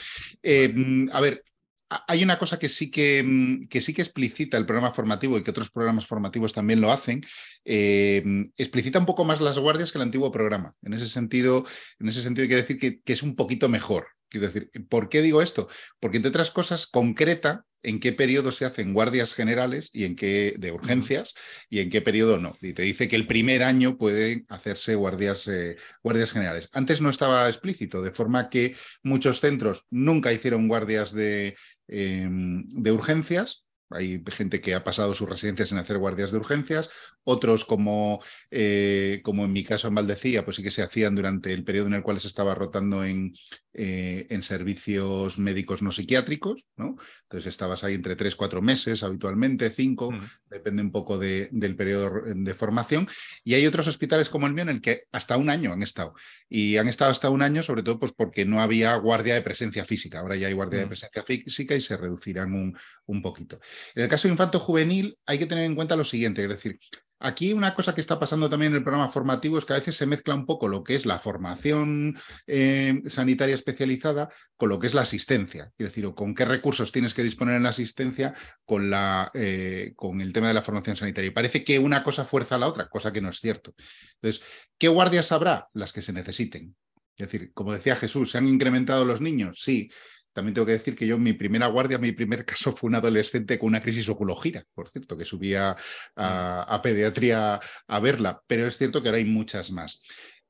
Eh, a ver, hay una cosa que sí que, mm, que, sí que explicita el programa formativo y que otros programas formativos también lo hacen, eh, explicita un poco más las guardias que el antiguo programa. En ese sentido, en ese sentido hay que decir que, que es un poquito mejor. Quiero decir, ¿por qué digo esto? Porque entre otras cosas concreta en qué periodo se hacen guardias generales y en qué de urgencias y en qué periodo no. Y te dice que el primer año pueden hacerse guardias, eh, guardias generales. Antes no estaba explícito, de forma que muchos centros nunca hicieron guardias de, em, de urgencias hay gente que ha pasado sus residencias en hacer guardias de urgencias, otros como, eh, como en mi caso en Valdecía, pues sí que se hacían durante el periodo en el cual se estaba rotando en, eh, en servicios médicos no psiquiátricos, ¿no? Entonces estabas ahí entre tres, cuatro meses habitualmente, cinco, depende un poco de, del periodo de formación. Y hay otros hospitales como el mío en el que hasta un año han estado. Y han estado hasta un año, sobre todo pues porque no había guardia de presencia física. Ahora ya hay guardia de presencia física y se reducirán un, un poquito. En el caso de infanto juvenil hay que tener en cuenta lo siguiente, es decir, Aquí una cosa que está pasando también en el programa formativo es que a veces se mezcla un poco lo que es la formación eh, sanitaria especializada con lo que es la asistencia. Es decir, con qué recursos tienes que disponer en la asistencia con, la, eh, con el tema de la formación sanitaria. Y parece que una cosa fuerza a la otra, cosa que no es cierto. Entonces, ¿qué guardias habrá? Las que se necesiten. Es decir, como decía Jesús, ¿se han incrementado los niños? Sí. También tengo que decir que yo mi primera guardia, mi primer <laughs> caso fue un adolescente con una crisis oculogira, por cierto, que subía a, mm. pediatría a verla, pero es cierto que ahora hay muchas más.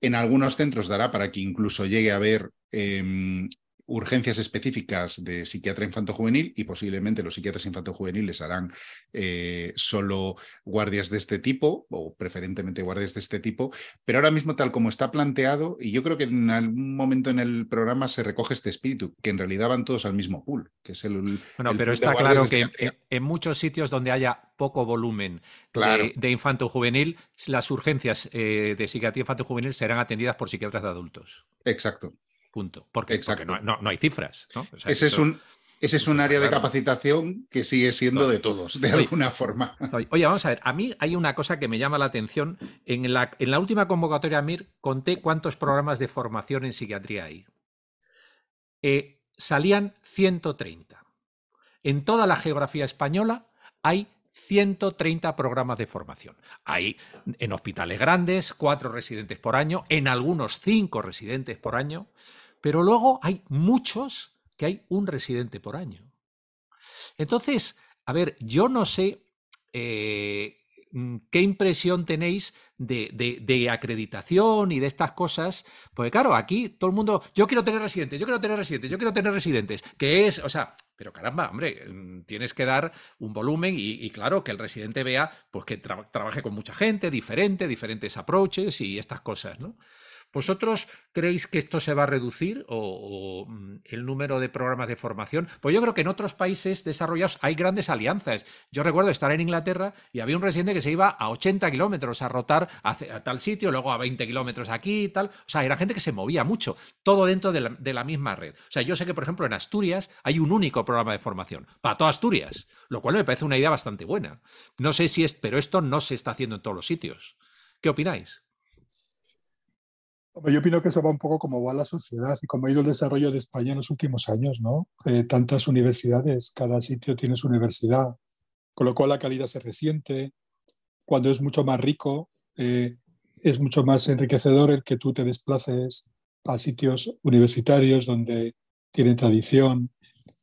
En algunos centros dará para que incluso llegue a haber em, urgencias específicas de psiquiatra infanto-juvenil y posiblemente los psiquiatras infanto-juveniles harán eh, solo guardias de este tipo o preferentemente guardias de este tipo, pero ahora mismo tal como está planteado, y yo creo que en algún momento en el programa se recoge este espíritu, que en realidad van todos al mismo pool, que es el... Bueno, pero está claro que en, muchos sitios donde haya poco volumen de, infanto-juvenil, las urgencias eh, de psiquiatría infanto-juvenil serán atendidas por psiquiatras de adultos. Exacto. Punto. Porque, no, hay cifras. ese, es un, ese es un área de capacitación que sigue siendo de todos, de alguna forma. Oye, vamos a ver, a mí hay una cosa que me llama la atención. En la, en la última convocatoria MIR conté cuántos programas de formación en psiquiatría hay. Eh, salían 130. En toda la geografía española hay 130 programas de formación. Hay en hospitales grandes, cuatro residentes por año, en algunos cinco residentes por año. Pero luego hay muchos que hay un residente por año. Entonces, a ver, yo no sé eh, mm, qué impresión tenéis de, acreditación y de estas cosas, porque claro, aquí todo el mundo, yo quiero tener residentes, yo quiero tener residentes, yo quiero tener residentes, que es, o sea, pero caramba, hombre, mm, tienes que dar un volumen y, claro, que el residente vea pues que trabaje con mucha gente, diferente, diferentes approaches y estas cosas, ¿no? ¿Vosotros creéis que esto se va a reducir o, mm, el número de programas de formación? Pues yo creo que en otros países desarrollados hay grandes alianzas. Yo recuerdo estar en Inglaterra y había un residente que se iba a 80 kilómetros a rotar a, tal sitio, luego a 20 kilómetros aquí y tal. O sea, era gente que se movía mucho, todo dentro de la, de la misma red. O sea, yo sé que, por ejemplo, en Asturias hay un único programa de formación para toda Asturias, lo cual me parece una idea bastante buena. No sé si es, pero esto no se está haciendo en todos los sitios. ¿Qué opináis? Yo opino que eso va un poco como va la sociedad y como ha ido el desarrollo de España en los últimos años, ¿no? Eh, tantas universidades, cada sitio tiene su universidad, con lo cual la calidad se resiente. Cuando es mucho más rico, eh, es mucho más enriquecedor el que tú te desplaces a sitios universitarios donde tienen tradición.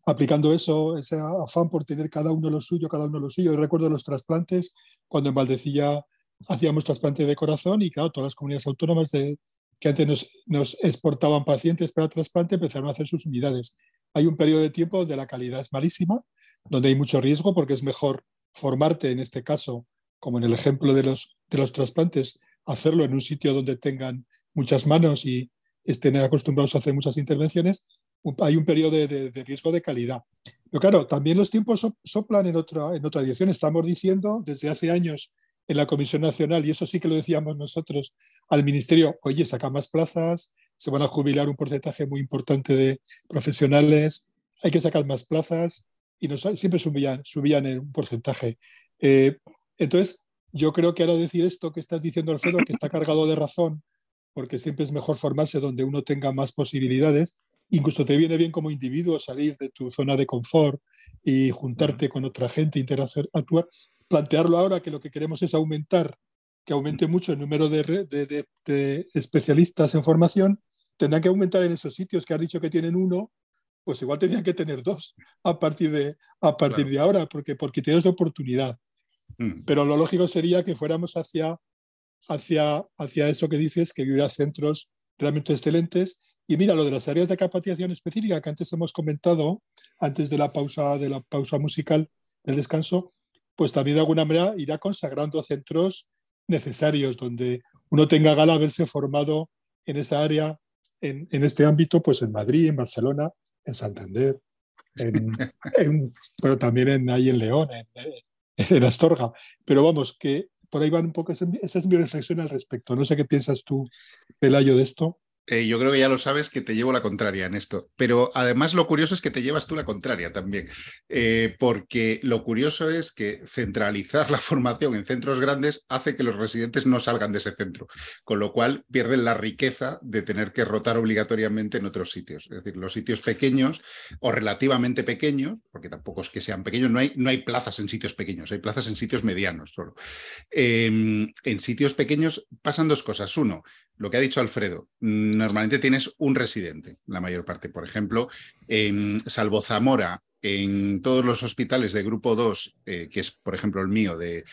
Aplicando eso, ese afán por tener cada uno lo suyo, cada uno lo suyo. Yo recuerdo los trasplantes, cuando en Valdecilla hacíamos trasplante de corazón y claro, todas las comunidades autónomas de, que antes nos, exportaban pacientes para trasplante, empezaron a hacer sus unidades. Hay un periodo de tiempo donde la calidad es malísima, donde hay mucho riesgo porque es mejor formarte, en este caso, como en el ejemplo de los, de los trasplantes, hacerlo en un sitio donde tengan muchas manos y estén acostumbrados a hacer muchas intervenciones, hay un periodo de, riesgo de calidad. Pero claro, también los tiempos soplan en otra, en otra dirección. Estamos diciendo desde hace años en la Comisión Nacional, y eso sí que lo decíamos nosotros al Ministerio, oye, saca más plazas, se van a jubilar un porcentaje muy importante de profesionales, hay que sacar más plazas, y nos, siempre subían, subían en un porcentaje. Eh, entonces, yo creo que ahora decir esto que estás diciendo, Alfredo, que está cargado de razón, porque siempre es mejor formarse donde uno tenga más posibilidades, incluso te viene bien como individuo salir de tu zona de confort y juntarte con otra gente, interactuar, plantearlo ahora que lo que queremos es aumentar, que aumente mucho el número de, especialistas en formación, tendrán que aumentar en esos sitios que has dicho que tienen uno, pues igual tendrían que tener dos a partir de, a partir de ahora, porque, porque tienes oportunidad. Mm. Pero lo lógico sería que fuéramos hacia, hacia, hacia eso que dices, que hubiera centros realmente excelentes. Y mira, lo de las áreas de capacitación específica que antes hemos comentado, antes de la pausa, de la pausa musical, del descanso, pues también de alguna manera irá consagrando centros necesarios donde uno tenga gala haberse formado en esa área, en, este ámbito, pues en Madrid, en Barcelona, en Santander, <laughs> pero también en, ahí en León, en, Astorga. Pero vamos, que por ahí van un poco, esa es mi reflexión al respecto. No sé qué piensas tú, Pelayo, de esto. Eh, yo creo que ya lo sabes que te llevo la contraria en esto, pero además lo curioso es que te llevas tú la contraria también, eh, porque lo curioso es que centralizar <laughs> la formación en centros grandes hace que los residentes no salgan de ese centro, con lo cual pierden la riqueza de tener que rotar obligatoriamente en otros sitios. Es decir, los sitios pequeños o relativamente pequeños, porque tampoco es que sean pequeños, no hay, no hay plazas en sitios pequeños, hay plazas en sitios medianos solo. Em, en sitios pequeños pasan dos cosas. Uno, lo que ha dicho Alfredo, mm, normalmente tienes un residente, la mayor parte. Por ejemplo, en salvo Zamora, en todos los hospitales de grupo 2, eh, que es, por ejemplo, el mío de,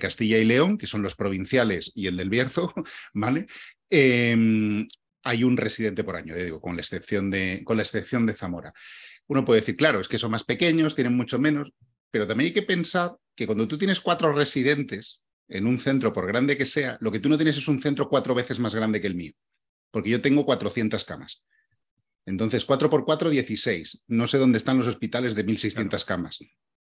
Castilla y León, que son los provinciales y el del Bierzo, <laughs> ¿vale? Em, hay un residente por año, digo, con la, excepción de, con la excepción de Zamora. Uno puede decir, claro, es que son más pequeños, tienen mucho menos, pero también hay que pensar que cuando tú tienes cuatro residentes, en un centro, por grande que sea, lo que tú no tienes es un centro cuatro veces más grande que el mío, porque yo tengo 400 camas. Entonces, 4 por 4, 16. No sé dónde están los hospitales de 1.600 camas.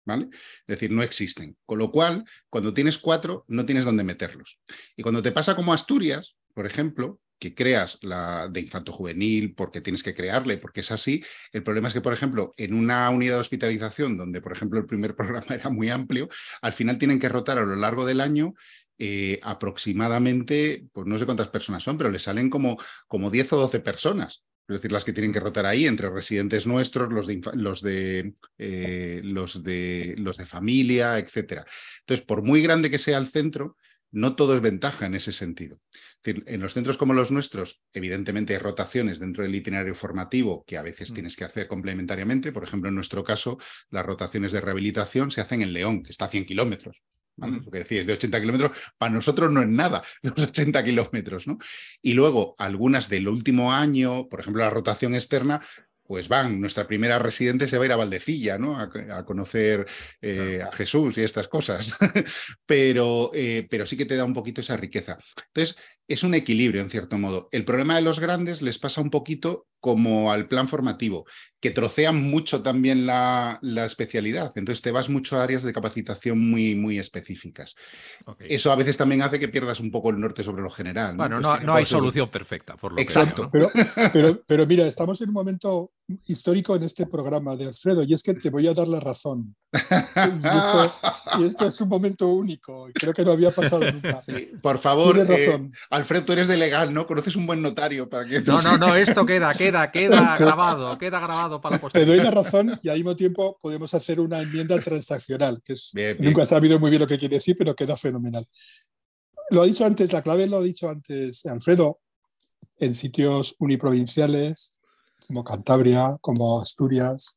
¿Vale? Es decir, no existen. Con lo cual, cuando tienes cuatro, no tienes dónde meterlos. Y cuando te pasa como Asturias, por ejemplo, que creas la de infanto juvenil porque tienes que crearle, porque es así. El problema es que, por ejemplo, en una unidad de hospitalización donde, por ejemplo, el primer <laughs> programa era muy amplio, al final tienen que rotar a lo largo del año eh, aproximadamente, pues no sé cuántas personas son, pero le salen como, como 10 o 12 personas. Es decir, las que tienen que rotar ahí entre residentes nuestros, los de, los de, eh, los de, los de familia, etc. Entonces, por muy grande que sea el centro, no todo es ventaja en ese sentido. en los centros como los nuestros, evidentemente hay rotaciones dentro del itinerario formativo que a veces mm. tienes que hacer complementariamente. Por ejemplo, en nuestro caso, las rotaciones de rehabilitación se hacen en León, que está a 100 kilómetros. Lo que decís, de 80 kilómetros, para nosotros no es nada, <laughs> los 80 kilómetros, ¿no? Y luego, algunas del último año, por ejemplo, la rotación externa, pues van, nuestra primera residente se va a ir a Valdecilla, ¿no? A, conocer eh, a Jesús y estas cosas, <laughs> pero, eh, pero sí que te da un poquito esa riqueza. Entonces, es un equilibrio, en cierto modo. El problema de los grandes les pasa un poquito como al plan formativo, que trocean mucho también la, especialidad. Entonces te vas mucho a áreas de capacitación muy, muy específicas. Eso a veces también hace que pierdas un poco el norte sobre lo general. Bueno, no, hay solución perfecta, por lo Exacto. Pero, <laughs> pero, pero mira, estamos en un momento histórico en este programa de Alfredo, y es que te voy a dar la razón. Y esto, <laughs> es un momento único, creo que no había pasado nunca. por favor, eh, Alfredo, tú eres de legal, ¿no? Conoces un buen notario para que... No, no, no, <laughs> esto queda, queda, queda grabado, queda grabado para la posteridad. Te doy la razón y al mismo tiempo podemos hacer una enmienda transaccional, que es, nunca he sabido muy bien lo que quiere decir, pero queda fenomenal. Lo ha dicho antes, la clave lo ha dicho antes Alfredo, en sitios uniprovinciales, como Cantabria, como Asturias,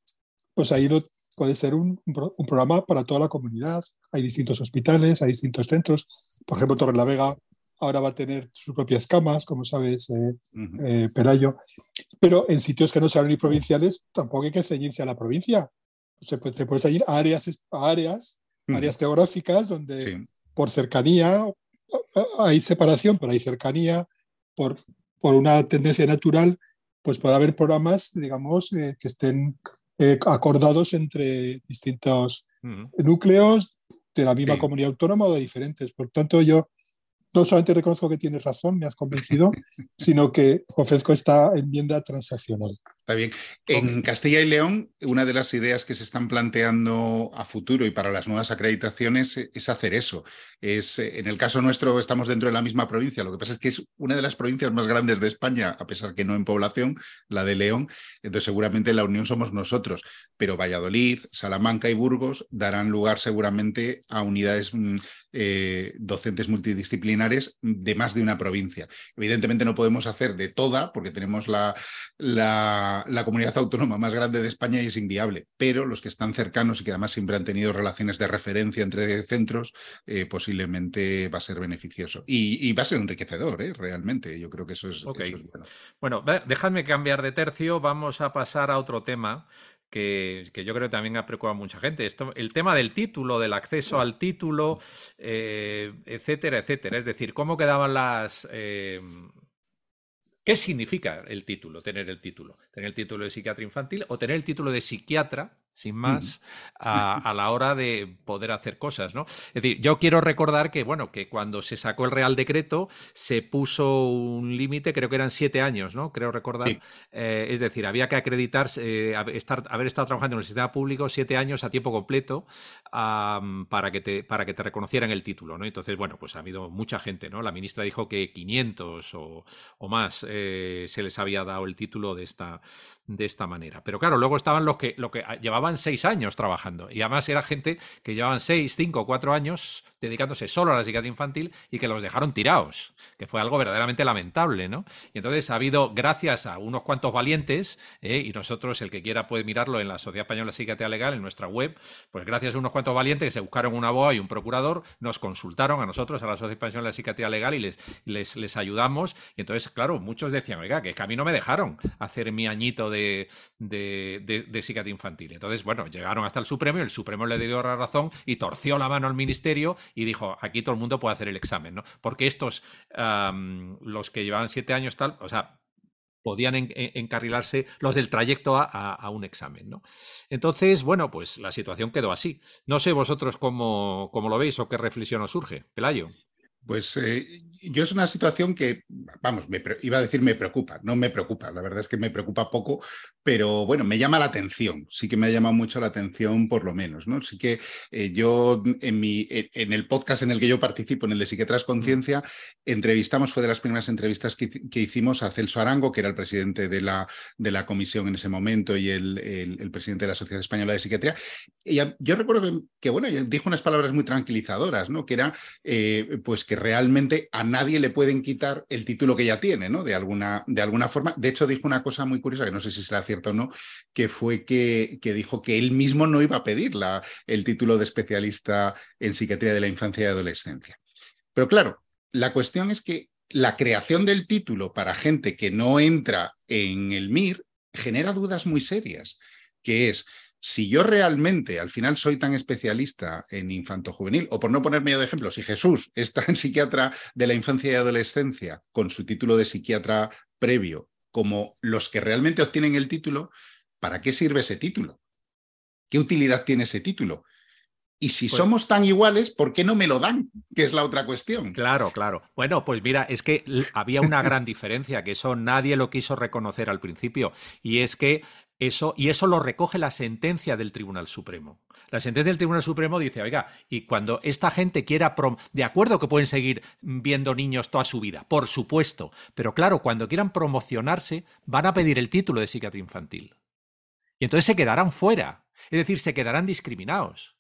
pues ahí puede ser un, programa para toda la comunidad. Hay distintos hospitales, hay distintos centros. Por ejemplo, Torre la Vega ahora va a tener sus propias camas, como sabes, eh, eh, Perayo. Pero en sitios que no sean uniprovinciales tampoco hay que ceñirse a la provincia. Se puede, te puedes ceñir a áreas, áreas, áreas geográficas donde por cercanía hay separación, pero hay cercanía, por, por una tendencia natural pues puede haber programas, digamos, eh, que estén eh, acordados entre distintos núcleos de la misma comunidad autónoma o de diferentes. Por tanto, yo no solamente reconozco que tienes razón, me has convencido, <laughs> sino que ofrezco esta enmienda transaccional. Está bien. En Castilla y León, una de las ideas que se están planteando a futuro y para las nuevas acreditaciones es hacer eso. Es, en el caso nuestro estamos dentro de la misma provincia, lo que pasa es que es una de las provincias más grandes de España, a pesar que no en población, la de León, entonces seguramente la unión somos nosotros, pero Valladolid, Salamanca y Burgos darán lugar seguramente a unidades mm, eh, docentes multidisciplinares de más de una provincia. Evidentemente no podemos hacer de toda, porque tenemos la, la la, comunidad autónoma más grande de España y es inviable, pero los que están cercanos y que además siempre han tenido relaciones de referencia entre centros, eh, posiblemente va a ser beneficioso. Y, va a ser enriquecedor, ¿eh? realmente. Yo creo que eso es, bueno. Bueno, dejadme cambiar de tercio, vamos a pasar a otro tema. Que, yo creo que también ha preocupado a mucha gente. Esto, el tema del título, del acceso al título, eh, etcétera, etcétera. Es decir, cómo quedaban las, ¿Qué significa el título, tener el título? Tener el título de psiquiatra infantil o tener el título de psiquiatra sin más, a, la hora de poder hacer cosas, ¿no? Es decir, yo quiero recordar que, bueno, que cuando se sacó el Real Decreto se puso un límite, creo que eran siete años, ¿no? Creo recordar. Eh, es decir, había que acreditarse, eh, estar, haber estado trabajando en el sistema público siete años a tiempo completo para, que te, para que te reconocieran el título, ¿no? Entonces, bueno, pues ha habido mucha gente, ¿no? La ministra dijo que 500 o, más eh, se les había dado el título de esta, de esta manera. Pero claro, luego estaban los que, lo que llevaban llevaban seis años trabajando. Y además era gente que llevaban seis, cinco, cuatro años dedicándose solo a la psiquiatría infantil y que los dejaron tirados, que fue algo verdaderamente lamentable, ¿no? Y entonces ha habido, gracias a unos cuantos valientes, ¿eh? y nosotros, el que quiera puede mirarlo en la Sociedad Española de Psiquiatría Legal, en nuestra web, pues gracias a unos cuantos valientes que se buscaron un abogado y un procurador, nos consultaron a nosotros, a la Sociedad Española de Psiquiatría Legal, y les, les, les ayudamos. Y entonces, claro, muchos decían, oiga, que, a mí no me dejaron hacer mi añito de, de, de, psiquiatría infantil. Entonces, bueno, llegaron hasta el Supremo y el Supremo le dio la razón y torció la mano al ministerio y dijo, aquí todo el mundo puede hacer el examen, ¿no? Porque estos, los que llevaban siete años tal, o sea, podían encarrilarse los del trayecto a, un examen. ¿no? Entonces, bueno, pues la situación quedó así. No sé vosotros cómo, cómo lo veis o qué reflexión os surge. Pelayo. Pues eh, yo es una situación que, vamos, me, iba a decir me preocupa, no me preocupa, la verdad es que me preocupa poco, pero bueno, me llama la atención, sí que me ha llamado mucho la atención por lo menos, ¿no? Sí que eh, yo en, mi, en el podcast en el que yo participo, en el de Psiquiatras Conciencia, entrevistamos, fue de las primeras entrevistas que, hicimos a Celso Arango, que era el presidente de la, de la comisión en ese momento y el, el, presidente de la Sociedad Española de Psiquiatría. Y yo recuerdo que, bueno, dijo unas palabras muy tranquilizadoras, ¿no? Que era, eh, pues que realmente a nadie le pueden quitar el título que ya tiene, ¿no? De alguna, de alguna forma. De hecho, dijo una cosa muy curiosa, que no sé si será cierto o no, que fue que, que dijo que él mismo no iba a pedir la, el título de especialista en psiquiatría de la infancia y adolescencia. Pero claro, la cuestión es que la creación del título para gente que no entra en el MIR genera dudas muy serias, que es, si yo realmente al final soy tan especialista en infanto juvenil, o por no poner medio de ejemplo, si Jesús <laughs> es tan psiquiatra de la infancia y adolescencia con su título de psiquiatra previo, como los que realmente obtienen el título, ¿para qué sirve ese título? ¿Qué utilidad tiene ese título? Y si pues somos tan iguales, ¿por qué no me lo dan? Que es la otra cuestión. Claro, claro. Bueno, pues mira, es que había una gran <laughs> diferencia, que eso nadie lo quiso reconocer al principio, y es que eso, y eso lo recoge la sentencia del Tribunal Supremo. La sentencia del Tribunal Supremo dice, oiga, y cuando esta gente quiera, de acuerdo que pueden seguir viendo niños toda su vida, por supuesto, pero claro, cuando quieran promocionarse, van a pedir el título de psiquiatría infantil. Y entonces se quedarán fuera, es decir, se quedarán discriminados.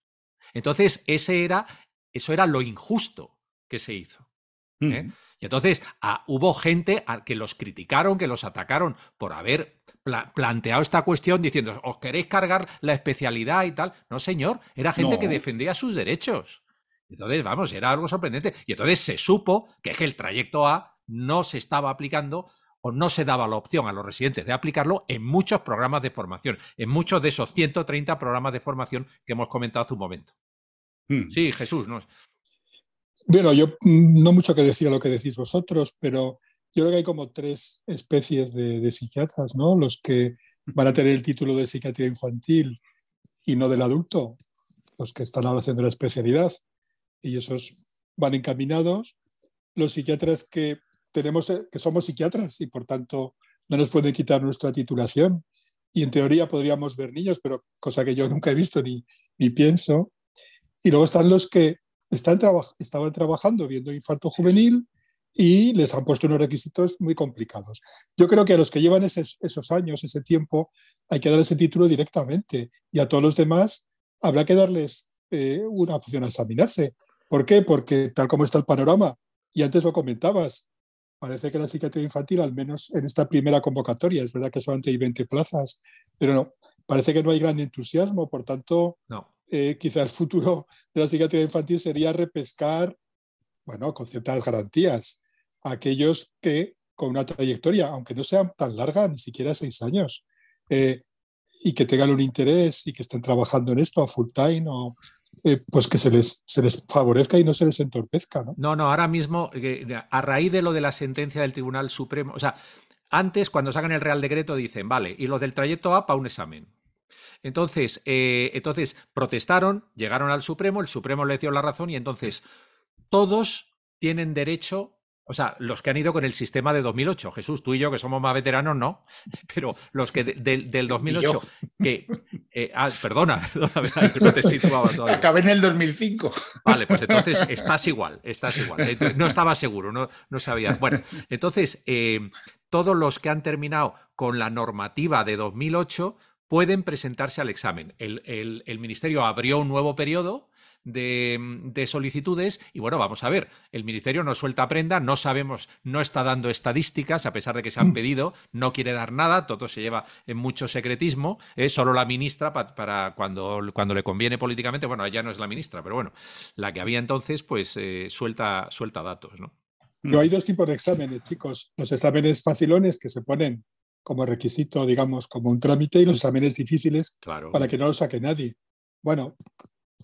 Entonces, ese era, eso era lo injusto que se hizo. ¿eh? Mm. Y entonces ah, hubo gente a que los criticaron, que los atacaron por haber planteado esta cuestión diciendo, os queréis cargar la especialidad y tal. No, señor, era gente que defendía sus derechos. Entonces, vamos, era algo sorprendente. Y entonces se supo que, que el trayecto A no se estaba aplicando o no se daba la opción a los residentes de aplicarlo en muchos programas de formación, en muchos de esos 130 programas de formación que hemos comentado hace un momento. Hmm. Sí, Jesús, ¿no? Bueno, yo mm, no mucho que decir a lo que decís vosotros, pero yo creo que hay como tres especies de, psiquiatras, ¿no? Los que van a tener el título de psiquiatría infantil y no del adulto, los que están ahora haciendo la especialidad, y esos van encaminados. Los psiquiatras que tenemos, eh, que somos psiquiatras y por tanto no nos pueden quitar nuestra titulación. Y en teoría podríamos ver niños, pero cosa que yo nunca he visto ni, ni pienso. Y luego están los que están estaban trabajando viendo infanto juvenil y les han puesto unos requisitos muy complicados. Yo creo que a los que llevan esos, años, ese tiempo, hay que dar ese título directamente y a todos los demás habrá que darles eh, una opción a examinarse. ¿Por qué? Porque tal como está el panorama, y antes lo comentabas, parece que la psiquiatría infantil, al menos en esta primera convocatoria, es verdad que solamente hay 20 plazas, pero no, parece que no hay gran entusiasmo, por tanto, no. Eh, quizá el futuro de la psiquiatría infantil sería repescar, bueno, con ciertas garantías, aquellos que con una trayectoria, aunque no sea tan larga, ni siquiera seis años, eh, y que tengan un interés y que estén trabajando en esto a full time eh, pues que se les, favorezca y no se les entorpezca. ¿no? no, no, ahora mismo, a raíz de lo de la sentencia del Tribunal Supremo, o sea, antes cuando sacan el Real Decreto dicen, vale, y los del trayecto A para un examen. Entonces, eh, entonces protestaron, llegaron al Supremo, el Supremo le dio la razón y entonces todos tienen derecho, o sea, los que han ido con el sistema de 2008, Jesús, tú y yo que somos más veteranos, no, <laughs> pero los que del <laughs> 2008, que, eh, ah, perdona, <laughs> perdona, no te situaba todavía. Acabé en el 2005. Vale, pues entonces estás igual, estás igual. No estaba seguro, no, no sabía. Bueno, entonces, eh, todos los que han terminado con la normativa de 2008, pueden presentarse al examen. El, Ministerio abrió un nuevo periodo de, solicitudes y bueno, vamos a ver, el Ministerio no suelta prenda, no sabemos, no está dando estadísticas, a pesar de que se han pedido, no quiere dar nada, todo se lleva en mucho secretismo, ¿eh? solo la ministra para cuando, cuando le conviene políticamente, bueno, ya no es la ministra, pero bueno, la que había entonces, pues eh, suelta, suelta datos, ¿no? No hay dos tipos de exámenes, chicos. Los exámenes facilones que se ponen como requisito, digamos, como un trámite y los exámenes difíciles para que no lo saque nadie. Bueno,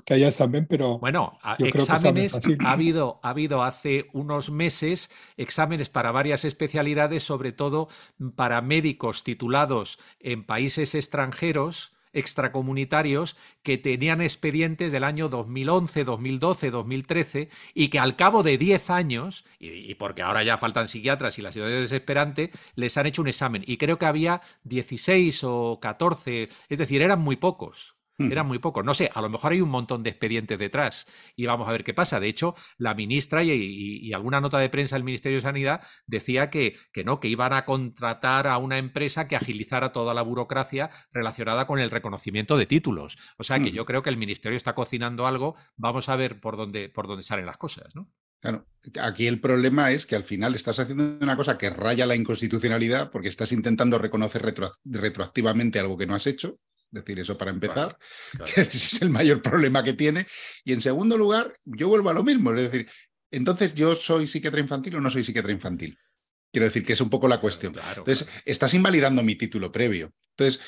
que haya examen, pero bueno, yo exámenes ha habido ha habido hace unos meses exámenes para varias especialidades, sobre todo para médicos titulados en países extranjeros extracomunitarios que tenían expedientes del año 2011, 2012, 2013 y que al cabo de 10 años, y, porque ahora ya faltan psiquiatras y la situación es desesperante, les han hecho un examen. Y creo que había 16 o 14, es decir, eran muy pocos. Eran muy pocos. No sé, a lo mejor hay un montón de expedientes detrás y vamos a ver qué pasa. De hecho, la ministra y, alguna nota de prensa del Ministerio de Sanidad decía que, que, no, que iban a contratar a una empresa que agilizara toda la burocracia relacionada con el reconocimiento de títulos. O sea que yo creo que el Ministerio está cocinando algo. Vamos a ver por dónde, por dónde salen las cosas, ¿no? Claro, aquí el problema es que al final estás haciendo una cosa que raya la inconstitucionalidad porque estás intentando reconocer retroactivamente algo que no has hecho decir eso para empezar, <laughs> que ese es el mayor problema que tiene. Y en segundo lugar, yo vuelvo a lo mismo, es decir, entonces yo soy psiquiatra infantil o no soy psiquiatra infantil. Quiero decir que es un poco la cuestión. entonces, estás invalidando mi título previo. Entonces,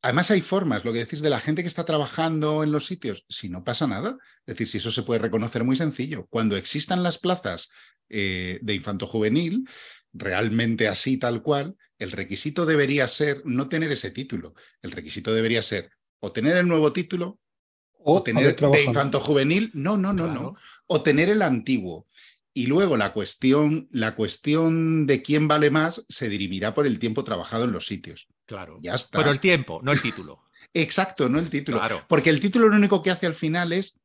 además hay formas, lo que decís de la gente que está trabajando en los sitios, si no pasa nada, es decir, si eso se puede reconocer muy sencillo. Cuando existan las plazas eh, de infanto juvenil, realmente así tal cual, el requisito debería ser no tener ese título. El requisito debería ser o tener el nuevo título o, tener de infanto juvenil, no, no, no, no, o tener el antiguo. Y luego la cuestión, la cuestión de quién vale más se dirimirá por el tiempo trabajado en los sitios. Claro. Ya está. Pero el tiempo, no el título. <laughs> Exacto, no el título. Claro. Porque el título lo único que hace al final es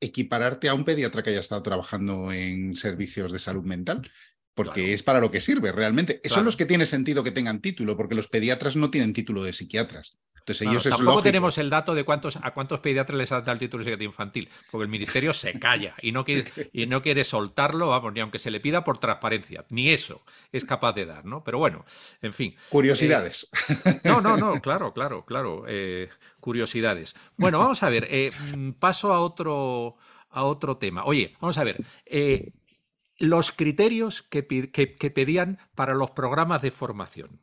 equipararte a un pediatra que haya estado trabajando en servicios de salud mental porque es para lo que sirve realmente. Son los que tiene sentido que tengan título, porque los pediatras no tienen título de psiquiatras. Entonces ellos es tampoco tenemos el dato de cuántos, a cuántos pediatras les ha dado el título de psiquiatra infantil, porque el ministerio se calla y no quiere, <laughs> y no quiere soltarlo, vamos, ni aunque se le pida por transparencia, ni eso es capaz de dar, ¿no? Pero bueno, en fin. Curiosidades. Eh, no, no, no, claro, claro, claro. Eh, curiosidades. Bueno, vamos a ver, eh, mm, paso a otro, a otro tema. Oye, vamos a ver los criterios que, pedían para los programas de formación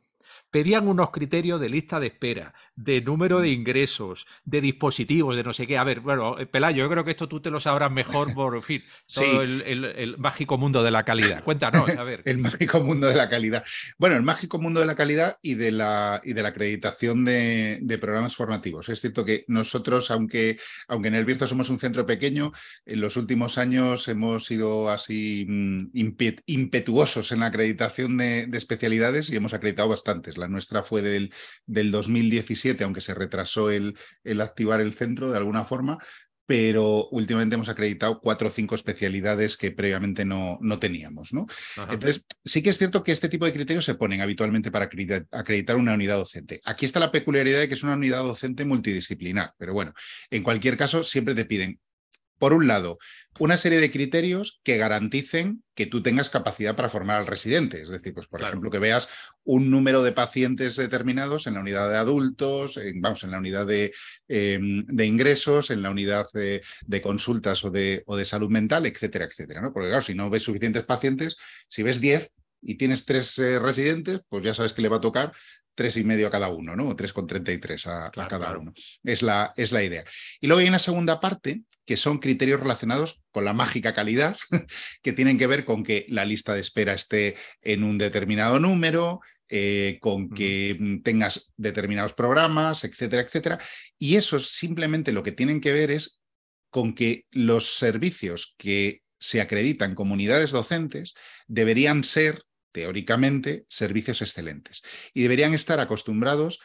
pedían unos criterios de lista de espera, de número de ingresos, de dispositivos, de no sé qué. A ver, bueno, eh, Pelayo, yo creo que esto tú te lo sabrás mejor por, fin, <laughs> todo el, mágico mundo de la calidad. Cuéntanos, a ver. <laughs> el mágico mundo de la calidad. Bueno, el mágico mundo de la calidad y de la, y de la acreditación de, programas formativos. Es cierto que nosotros, aunque, aunque en el Bierzo somos un centro pequeño, en los últimos años hemos sido así mm, impetuosos en la acreditación de, de especialidades y hemos acreditado bastantes nuestra fue del, del 2017, aunque se retrasó el, el activar el centro de alguna forma, pero últimamente hemos acreditado cuatro o cinco especialidades que previamente no, no teníamos. ¿no? Entonces, sí que es cierto que este tipo de criterios se ponen habitualmente para acreditar una unidad docente. Aquí está la peculiaridad de que es una unidad docente multidisciplinar, pero bueno, en cualquier caso, siempre te piden por un lado, una serie de criterios que garanticen que tú tengas capacidad para formar al residente. Es decir, pues por ejemplo, que veas un número de pacientes determinados en la unidad de adultos, en, vamos, en la unidad de, em, de ingresos, en la unidad de, consultas o de, o de, salud mental, etcétera, etcétera. ¿no? Porque claro, si no ves suficientes pacientes, si ves 10 y tienes tres eh, residentes, pues ya sabes que le va a tocar tres y medio a cada uno, ¿no? O tres con treinta y tres a, cada uno. Es la, es la idea. Y luego hay una segunda parte que son criterios relacionados con la mágica calidad, <laughs> que tienen que ver con que la lista de espera esté en un determinado número, eh, con que mm, tengas determinados programas, etcétera, etcétera. Y eso simplemente lo que tienen que ver es con que los servicios que se acreditan como unidades docentes deberían ser teóricamente, servicios excelentes. Y deberían estar acostumbrados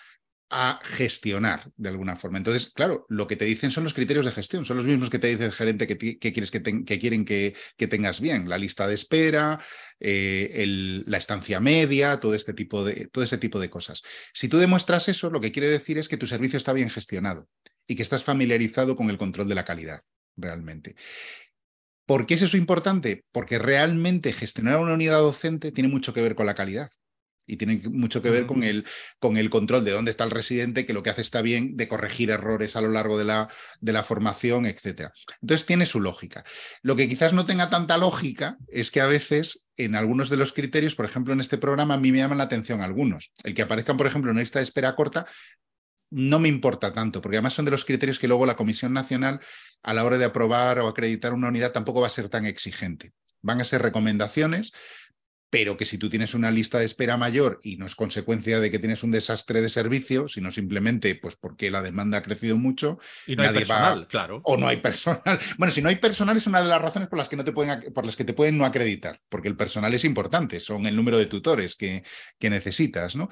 a gestionar de alguna forma. Entonces, claro, lo que te dicen son los criterios de gestión, son los mismos que te dice el gerente que, quieres que, quieren que, tengas bien, la lista de espera, eh, la estancia media, todo este, tipo de, todo este tipo de cosas. Si tú demuestras eso, lo que quiere decir es que tu servicio está bien gestionado y que estás familiarizado con el control de la calidad, realmente. ¿Por qué es eso importante? Porque realmente gestionar una unidad docente tiene mucho que ver con la calidad y tiene mucho que ver con el, con el control de dónde está el residente, que lo que hace está bien, de corregir errores a lo largo de la, de la formación, etc. Entonces tiene su lógica. Lo que quizás no tenga tanta lógica es que a veces en algunos de los criterios, por ejemplo, en este programa a mí me llaman la atención algunos. El que aparezcan, por ejemplo, en una lista de espera corta no me importa tanto, porque además son de los criterios que luego la Comisión Nacional, a la hora de aprobar o acreditar una unidad, tampoco va a ser tan exigente. Van a ser recomendaciones pero que si tú tienes una lista de espera mayor y no es consecuencia de que tienes un desastre de servicio, sino simplemente pues porque la demanda ha crecido mucho, y no hay personal, claro. O no hay personal. <laughs> Bueno, si no hay personal es una de las razones por las que no te pueden por las que te pueden no acreditar, porque el personal es importante, son el número de tutores que, que necesitas, ¿no?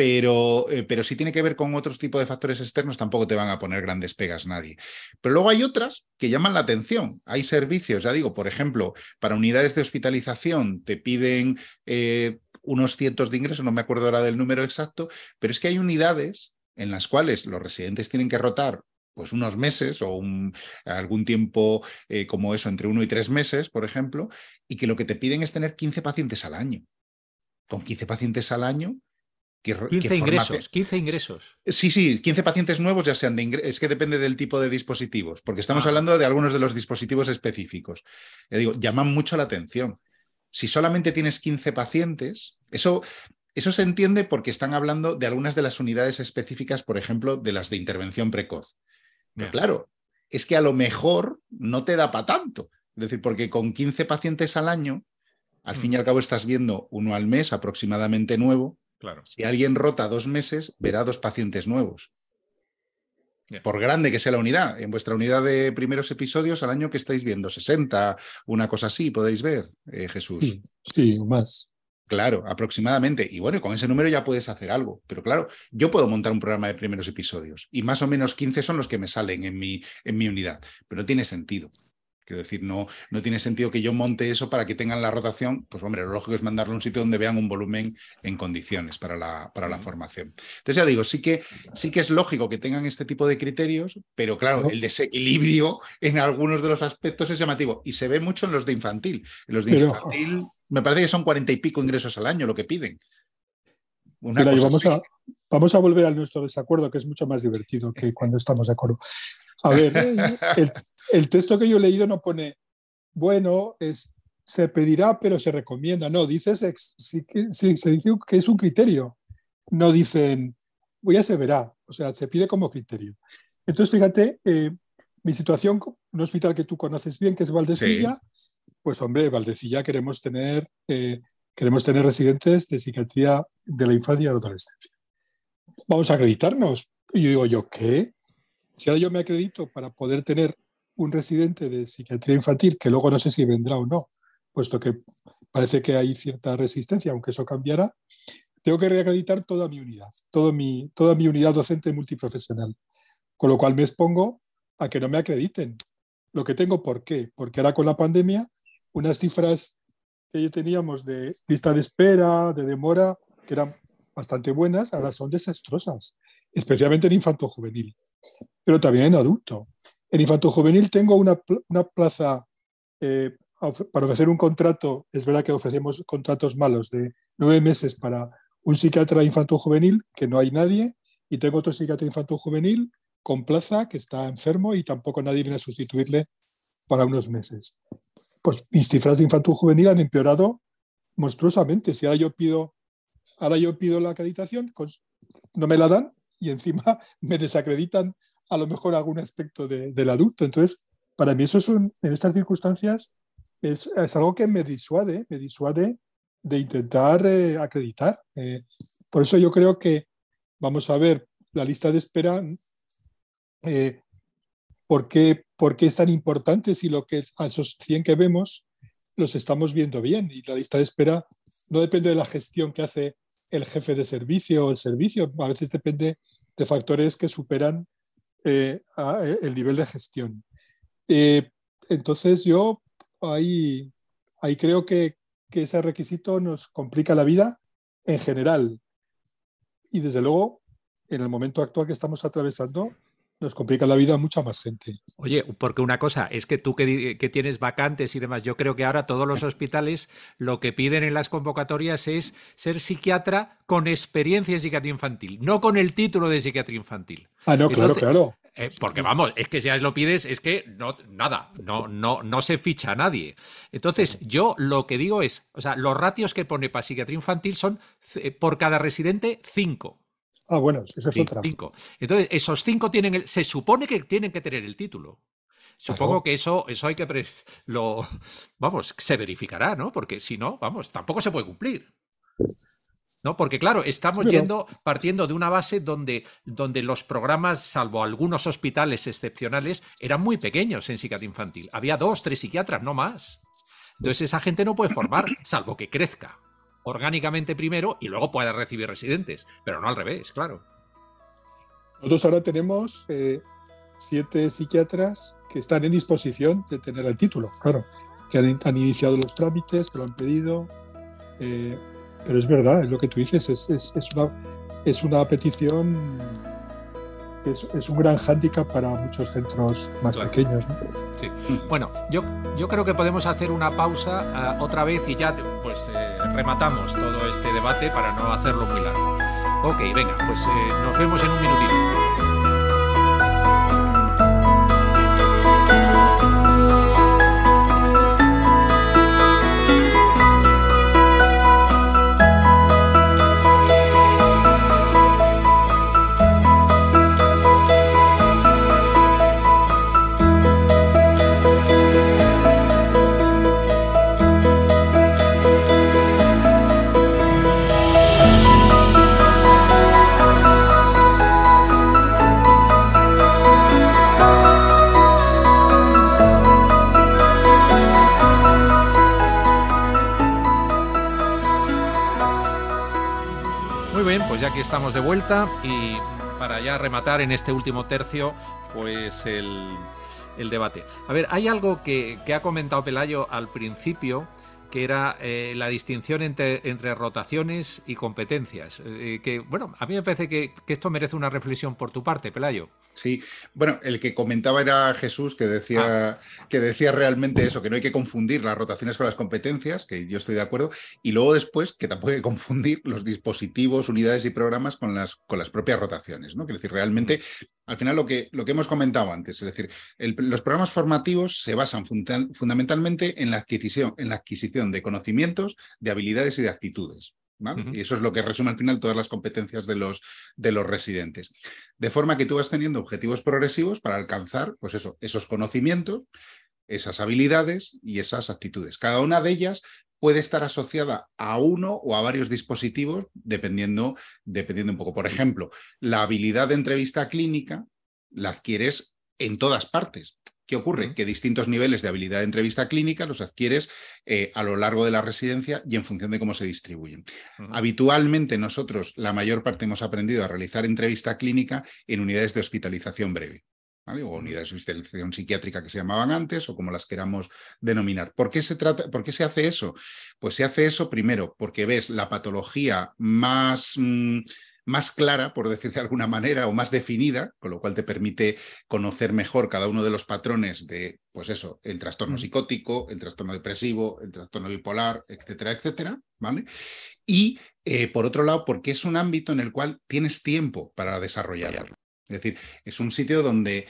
Pero, eh, pero si tiene que ver con otros tipos de factores externos, tampoco te van a poner grandes pegas nadie. Pero luego hay otras que llaman la atención. Hay servicios, ya digo, por ejemplo, para unidades de hospitalización te piden eh, unos cientos de ingresos, no me acuerdo ahora del número exacto, pero es que hay unidades en las cuales los residentes tienen que rotar pues unos meses o algún tiempo eh, como eso, entre uno y tres meses, por ejemplo, y que lo que te piden es tener 15 pacientes al año. Con 15 pacientes al año, 15 ingresos, 15 ingresos. Sí, sí, 15 pacientes nuevos ya sean de ingresos. Es que depende del tipo de dispositivos, porque estamos ah. hablando de algunos de los dispositivos específicos. Ya digo, llaman mucho la atención. Si solamente tienes 15 pacientes, eso, eso se entiende porque están hablando de algunas de las unidades específicas, por ejemplo, de las de intervención precoz. Pero claro, es que a lo mejor no te da para tanto. Es decir, porque con 15 pacientes al año, al fin y mm. al cabo estás viendo uno al mes aproximadamente nuevo Claro. Si alguien rota dos meses, verá dos pacientes nuevos. Por grande que sea la unidad. En vuestra unidad de primeros episodios, al año que estáis viendo, 60, una cosa así, podéis ver, eh, Jesús. Sí, más. Claro, aproximadamente. Y bueno, con ese número ya puedes hacer algo. Pero claro, yo puedo montar un programa de primeros episodios y más o menos 15 son los que me salen en mi, en mi unidad. Pero no tiene sentido. Quiero decir, no, no tiene sentido que yo monte eso para que tengan la rotación. Pues hombre, lo lógico es mandarlo a un sitio donde vean un volumen en condiciones para la, para la formación. Entonces ya digo, sí que, sí que es lógico que tengan este tipo de criterios, pero claro, el desequilibrio en algunos de los aspectos es llamativo y se ve mucho en los de infantil. En los de infantil me parece que son cuarenta y pico ingresos al año lo que piden. vamos, a, vamos a volver al nuestro desacuerdo, que es mucho más divertido que <laughs> cuando estamos de acuerdo. A ver, el, <laughs> el texto que yo he leído no pone, bueno, es, se pedirá, pero se recomienda. No, dice sí, sí, se dice que es un criterio. No dicen, voy a se verá. O sea, se pide como criterio. Entonces, fíjate, eh, mi situación, un hospital que tú conoces bien, que es Valdecilla, pues hombre, Valdecilla queremos tener, eh, queremos tener residentes de psiquiatría de la infancia y la adolescencia. Vamos a acreditarnos. Y yo digo, ¿yo qué? Si ahora yo me acredito para poder tener un residente de psiquiatría infantil, que luego no sé si vendrá o no, puesto que parece que hay cierta resistencia, aunque eso cambiará, tengo que reacreditar toda mi unidad, todo mi, toda mi unidad docente multiprofesional. Con lo cual me expongo a que no me acrediten. Lo que tengo, ¿por qué? Porque ahora con la pandemia, unas cifras que teníamos de lista de espera, de demora, que eran bastante buenas, ahora son desastrosas, especialmente en infanto juvenil, pero también en adulto. En infanto juvenil tengo una, plaza eh, para ofrecer un contrato. Es verdad que ofrecemos contratos malos de nueve meses para un psiquiatra infanto juvenil, que no hay nadie, y tengo otro psiquiatra infanto juvenil con plaza que está enfermo y tampoco nadie viene a sustituirle para unos meses. Pues mis cifras de infanto juvenil han empeorado monstruosamente. Si ahora yo pido, ahora yo pido la acreditación, pues no me la dan y encima <laughs> me desacreditan a lo mejor algún aspecto del adulto. Entonces, para mí eso es en estas circunstancias es, algo que me disuade, me disuade de intentar eh, acreditar. Eh, por eso yo creo que vamos a ver la lista de espera, eh, ¿por, qué, es tan importante si lo que a esos 100 que vemos los estamos viendo bien? Y la lista de espera no depende de la gestión que hace el jefe de servicio o el servicio, a veces depende de factores que superan eh, el nivel de gestión. Eh, entonces yo ahí, ahí creo que, que ese requisito nos complica la vida en general. Y desde luego, en el momento actual que estamos atravesando, nos complica la vida a mucha más gente. Oye, porque una cosa es que tú que, tienes vacantes y demás, yo creo que ahora todos los hospitales lo que piden en las convocatorias es ser psiquiatra con experiencia en psiquiatría infantil, no con el título de psiquiatría infantil. Ah, no, claro, claro. Eh, porque vamos, es que si ya lo pides, es que no, nada, no, no, no se ficha a nadie. Entonces, yo lo que digo es, o sea, los ratios que pone para psiquiatría infantil son eh, por cada residente cinco. Ah, bueno, eso es otra. Cinco. Entonces, esos cinco tienen el, se supone que tienen que tener el título. Supongo que eso, eso hay que <laughs> lo vamos, se verificará, ¿no? Porque si no, vamos, tampoco se puede cumplir. ¿No? Porque, claro, estamos yendo, partiendo de una base donde, donde los programas, salvo algunos hospitales excepcionales, eran muy pequeños en psiquiatría infantil. Había dos, tres psiquiatras, no más. Entonces esa gente no puede formar, salvo que crezca orgánicamente primero y luego pueda recibir residentes, pero no al revés, claro. Nosotros ahora tenemos eh, siete psiquiatras que están en disposición de tener el título, claro, que han, iniciado los trámites, que lo han pedido. Eh, pero es verdad, es lo que tú dices, es, es, es, una, es una petición es, un gran hándicap para muchos centros más pequeños. Sí. Bueno, yo, yo creo que podemos hacer una pausa ah, otra vez y ya pues eh, rematamos todo este debate para no hacerlo muy largo. Ok, venga, pues eh, nos vemos en un minutito. Estamos de vuelta y para ya rematar en este último tercio, pues el, debate. A ver, hay algo que, ha comentado Pelayo al principio, que era eh, la distinción entre, entre, rotaciones y competencias. Eh, que, bueno, a mí me parece que, que, esto merece una reflexión por tu parte, Pelayo. Sí, bueno, el que comentaba era Jesús, que decía, ah. que decía realmente eso, que no hay que confundir las rotaciones con las competencias, que yo estoy de acuerdo, y luego después que tampoco hay que confundir los dispositivos, unidades y programas con las, con las propias rotaciones, ¿no? Quiero decir, realmente, al final lo que, lo que hemos comentado antes, es decir, los programas formativos se basan fundamentalmente en la adquisición, en la adquisición de conocimientos, de habilidades y de actitudes. Y eso es lo que resume al final todas las competencias de los, de los residentes. De forma que tú vas teniendo objetivos progresivos para alcanzar, pues eso, esos conocimientos, esas habilidades y esas actitudes. Cada una de ellas puede estar asociada a uno o a varios dispositivos, dependiendo, dependiendo un poco. Por ejemplo, la habilidad de entrevista clínica la adquieres en todas partes. ¿Qué ocurre? Que distintos niveles de habilidad de entrevista clínica los adquieres eh, a lo largo de la residencia y en función de cómo se distribuyen. Habitualmente nosotros la mayor parte hemos aprendido a realizar entrevista clínica en unidades de hospitalización breve. O unidades de hospitalización psiquiátrica que se llamaban antes o como las queramos denominar. ¿Por qué, se trata, ¿Por qué se hace eso? Pues se hace eso primero porque ves la patología más... Mm, más clara, por decir de alguna manera, o más definida, con lo cual te permite conocer mejor cada uno de los patrones de, pues eso, el trastorno psicótico, el trastorno depresivo, el trastorno bipolar, etcétera, etcétera, ¿vale? Y eh, por otro lado, porque es un ámbito en el cual tienes tiempo para desarrollarlo. Es decir, es un sitio donde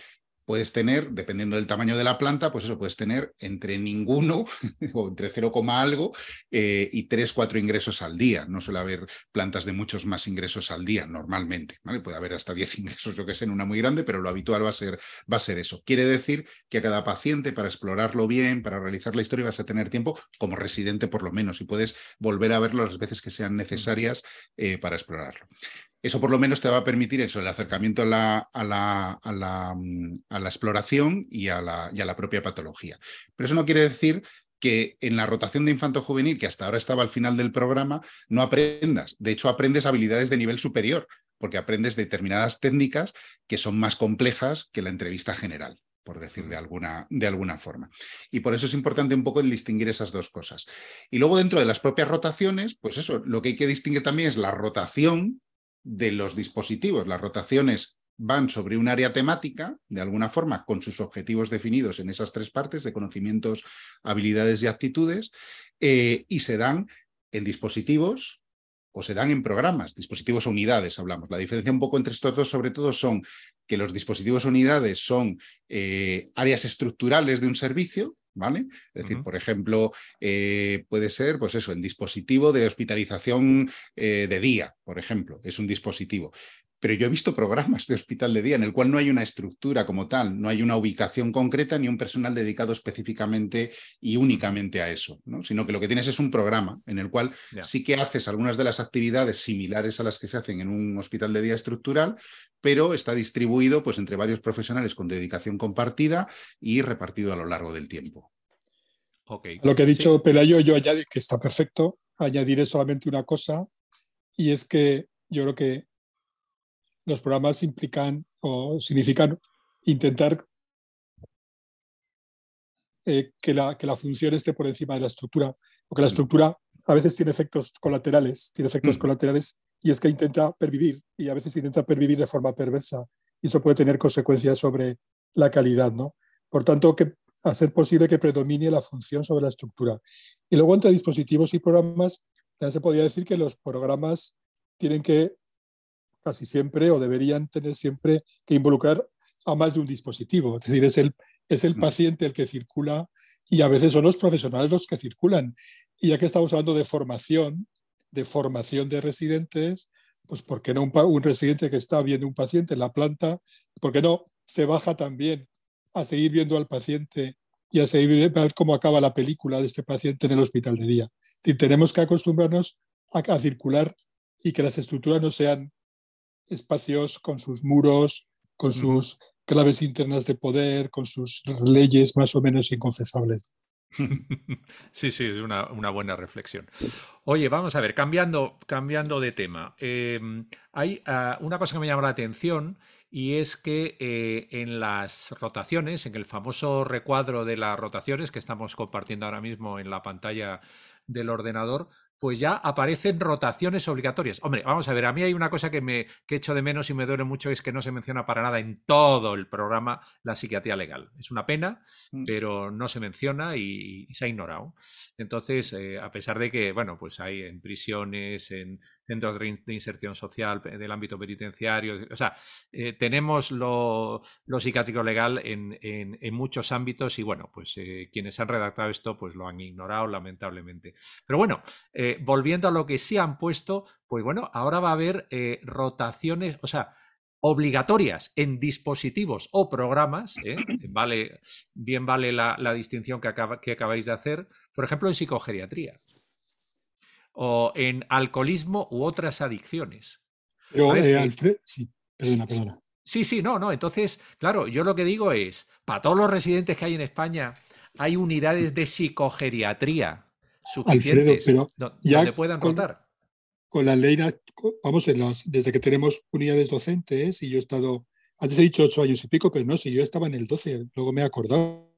puedes tener, dependiendo del tamaño de la planta, pues eso puedes tener entre ninguno <laughs> o entre 0, algo eh, y 3, 4 ingresos al día. No suele haber plantas de muchos más ingresos al día normalmente. Puede haber hasta 10 <laughs> ingresos, yo que sé, en una muy grande, pero lo habitual va a, ser, va a ser eso. Quiere decir que a cada paciente, para explorarlo bien, para realizar la historia, vas a tener tiempo como residente por lo menos y puedes volver a verlo las veces que sean necesarias eh, para explorarlo. Eso por lo menos te va a permitir eso, el acercamiento a la, a la, a la, mm, a la exploración y a la, y a la propia patología. Pero eso no quiere decir que en la rotación de infanto juvenil, que hasta ahora estaba al final del programa, no aprendas. De hecho, aprendes habilidades de nivel superior, porque aprendes determinadas técnicas que son más complejas que la entrevista general por decir de alguna, de alguna forma. Y por eso es importante un poco el distinguir esas dos cosas. Y luego dentro de las propias rotaciones, pues eso, lo que hay que distinguir también es la rotación de los dispositivos. Las rotaciones van sobre un área temática, de alguna forma, con sus objetivos definidos en esas tres partes de conocimientos, habilidades y actitudes, eh, y se dan en dispositivos o se dan en programas, dispositivos o unidades, hablamos. La diferencia un poco entre estos dos, sobre todo, son que los dispositivos o unidades son eh, áreas estructurales de un servicio, ¿vale? Es decir, por ejemplo, eh, puede ser, pues eso, el dispositivo de hospitalización eh, de día, por ejemplo, es un dispositivo pero yo he visto programas de hospital de día en el cual no hay una estructura como tal, no hay una ubicación concreta ni un personal dedicado específicamente y únicamente a eso, ¿no? sino que lo que tienes es un programa en el cual sí que haces algunas de las actividades similares a las que se hacen en un hospital de día estructural, pero está distribuido pues, entre varios profesionales con dedicación compartida y repartido a lo largo del tiempo. Lo que ha dicho Pelayo, yo añadiré que está perfecto, añadiré solamente una cosa, y es que yo creo que los programas implican o significan intentar eh, que, la, que la función esté por encima de la estructura, porque la mm. estructura a veces tiene efectos colaterales, tiene efectos mm. colaterales y es que intenta pervivir y a veces intenta pervivir de forma perversa y eso puede tener consecuencias sobre la calidad, ¿no? Por tanto, que hacer posible que predomine la función sobre la estructura. Y luego entre dispositivos y programas, ya se podría decir que los programas tienen que casi siempre o deberían tener siempre que involucrar a más de un dispositivo. Es decir, es el, es el mm. paciente el que circula y a veces son los profesionales los que circulan. Y ya que estamos hablando de formación, de formación de residentes, pues ¿por qué no un, residente que está viendo un paciente en la planta, por qué no se baja también a seguir viendo al paciente y a seguir a ver cómo acaba la película de este paciente en el hospital de día? Es decir, tenemos que acostumbrarnos a circular y que las estructuras no sean espacios con sus muros, con sus claves internas de poder, con sus leyes más o menos inconfesables. <laughs> Sí, sí, es una, buena reflexión. Oye, vamos a ver, cambiando, cambiando de tema. Em, hay ah, una cosa que me llama la atención y es que eh, en las rotaciones, en el famoso recuadro de las rotaciones que estamos compartiendo ahora mismo en la pantalla del ordenador, pues ya aparecen rotaciones obligatorias. Hombre, vamos a ver, a mí hay una cosa que me que echo de menos y me duele mucho, es que no se menciona para nada en todo el programa la psiquiatría legal. Es una pena, mm. pero no se menciona y, se ha ignorado. Entonces, eh, a pesar de que, bueno, pues hay en prisiones, en centros de inserción social del ámbito penitenciario, o sea, eh, tenemos lo, psiquiátrico legal en, muchos ámbitos y, bueno, pues eh, quienes han redactado esto, pues lo han ignorado lamentablemente. Pero bueno, volviendo a lo que sí han puesto, pues bueno, ahora va a haber eh, rotaciones, o sea, obligatorias en dispositivos o programas, ¿eh? <clears throat> vale, bien vale la, distinción que, acabáis de hacer, por ejemplo, en psicogeriatría o en alcoholismo u otras adicciones. Pero, eh, Alfred, sí, perdona, perdona. Sí, sí, no, no. Entonces, claro, yo lo que digo es, para todos los residentes que hay en España, hay unidades de psicogeriatría Alfredo, pero ya puedan con, Con la ley, vamos, en desde que tenemos unidades docentes, y yo he estado, antes he dicho ocho años y pico, pero no, si yo estaba en el 12, luego me he acordado.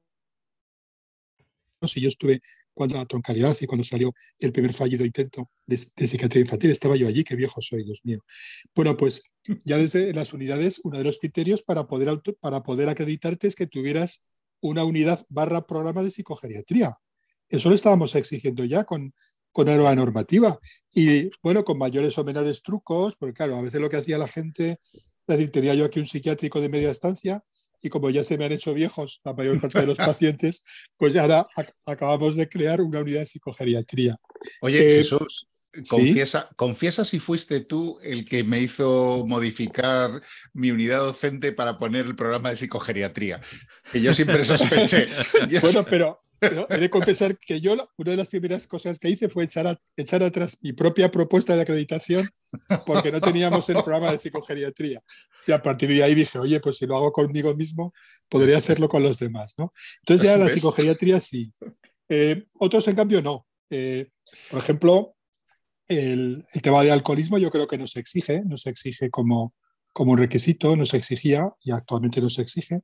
Si yo estuve cuando la troncalidad y cuando salió el primer fallido intento de, psiquiatría infantil, estaba yo allí, qué viejo soy, Dios mío. Bueno, pues ya desde las unidades, uno de los criterios para poder, para poder acreditarte es que tuvieras una unidad barra programa de psicogeriatría. Eso lo estábamos exigiendo ya con, con normativa. Y bueno, con mayores o menores trucos, porque claro, a veces lo que hacía la gente, es decir, tenía yo aquí un psiquiátrico de media estancia y como ya se me han hecho viejos la mayor parte de los pacientes, pues ahora acabamos de crear una unidad de psicogeriatría. Oye, eh, Jesús, Confiesa, confiesa si fuiste tú el que me hizo modificar mi unidad docente para poner el programa de psicogeriatría, que yo siempre <laughs> sospeché. bueno, pero he de confesar que yo una de las primeras cosas que hice fue echar, echar atrás mi propia propuesta de acreditación <laughs> porque no teníamos el programa de psicogeriatría. Y a partir de ahí dije, oye, pues si lo hago conmigo mismo, podría hacerlo con los demás. ¿no? Entonces ya la psicogeriatría sí. Eh, otros, en cambio, no. Eh, por ejemplo, el, tema de alcoholismo yo creo que no se exige, no se exige como, como un requisito, no se exigía y actualmente no se exige.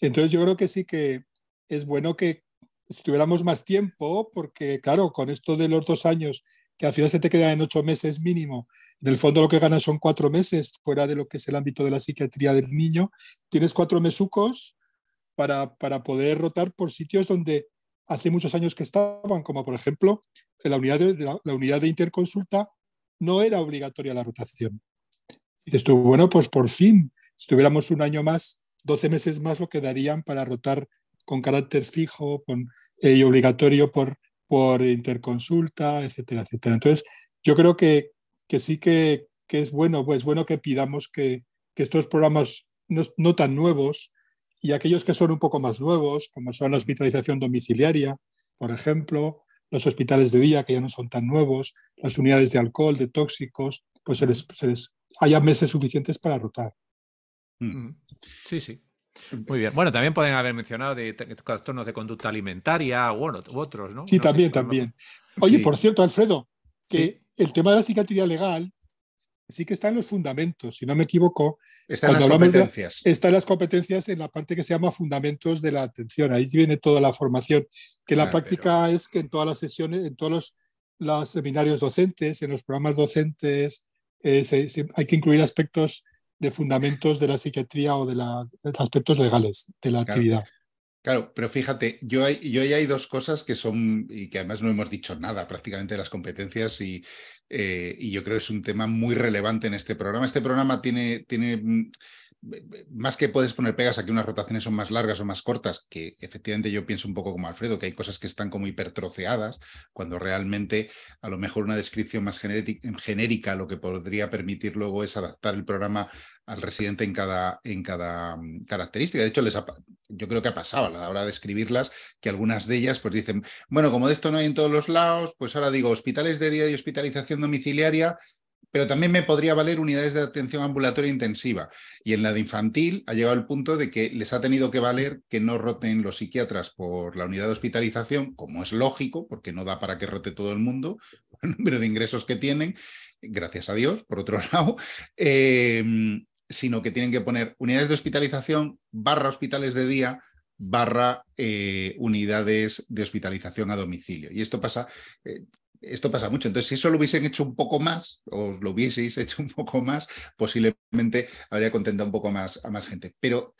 Entonces yo creo que sí que es bueno que si tuviéramos más tiempo, porque claro, con esto de los dos años, que al final se te queda en ocho meses mínimo, en el fondo lo que ganas son cuatro meses fuera de lo que es el ámbito de la psiquiatría del niño, tienes cuatro mesucos para, para poder rotar por sitios donde hace muchos años que estaban, como por ejemplo en la unidad de, la, unidad de interconsulta, no era obligatoria la rotación. Y dices bueno, pues por fin, si tuviéramos un año más, 12 meses más lo quedarían para rotar con carácter fijo con, eh, y obligatorio por, por interconsulta, etcétera, etcétera. Entonces, yo creo que, que sí que, que, es bueno, pues bueno que pidamos que, que estos programas no, no, tan nuevos y aquellos que son un poco más nuevos, como son la hospitalización domiciliaria, por ejemplo, los hospitales de día, que ya no son tan nuevos, las unidades de alcohol, de tóxicos, pues se les, se les haya meses suficientes para rotar. Mm. Sí, sí. Muy bien. Bueno, también pueden haber mencionado de trastornos de conducta alimentaria u, otros, ¿no? Sí, también, también. Oye, por cierto, Alfredo, que el tema de la psiquiatría legal sí que está en los fundamentos, si no me equivoco. Está en las competencias. está en las competencias en la parte que se llama fundamentos de la atención. Ahí viene toda la formación, que la práctica es que en todas las sesiones, en todos los, los seminarios docentes, en los programas docentes, eh, hay que incluir aspectos de fundamentos de la psiquiatría o de, la, aspectos legales de la actividad. Claro, pero fíjate, yo, hay, yo hay dos cosas que son, y que además no hemos dicho nada prácticamente de las competencias, y, eh, y yo creo que es un tema muy relevante en este programa. Este programa tiene, tiene mm, más que puedes poner pegas a que unas rotaciones son más largas o más cortas, que efectivamente yo pienso un poco como Alfredo, que hay cosas que están como hipertroceadas, cuando realmente a lo mejor una descripción más genérica lo que podría permitir luego es adaptar el programa al residente en cada, en cada mm, característica. De hecho, les yo creo que ha pasado a la hora de escribirlas, que algunas de ellas pues dicen, bueno, como de esto no hay en todos los lados, pues ahora digo hospitales de día y hospitalización domiciliaria pero también me podría valer unidades de atención ambulatoria intensiva. Y en la de infantil ha llegado el punto de que les ha tenido que valer que no roten los psiquiatras por la unidad de hospitalización, como es lógico, porque no da para que rote todo el mundo, <laughs> por el número de ingresos que tienen, gracias a Dios, por otro <laughs> lado, em, sino que tienen que poner unidades de hospitalización barra hospitales de día barra eh, unidades de hospitalización a domicilio. Y esto pasa, eh, esto pasa mucho. Entonces, si eso lo hubiesen hecho un poco más, o lo hubieseis hecho un poco más, posiblemente habría contentado un poco más a más gente. Pero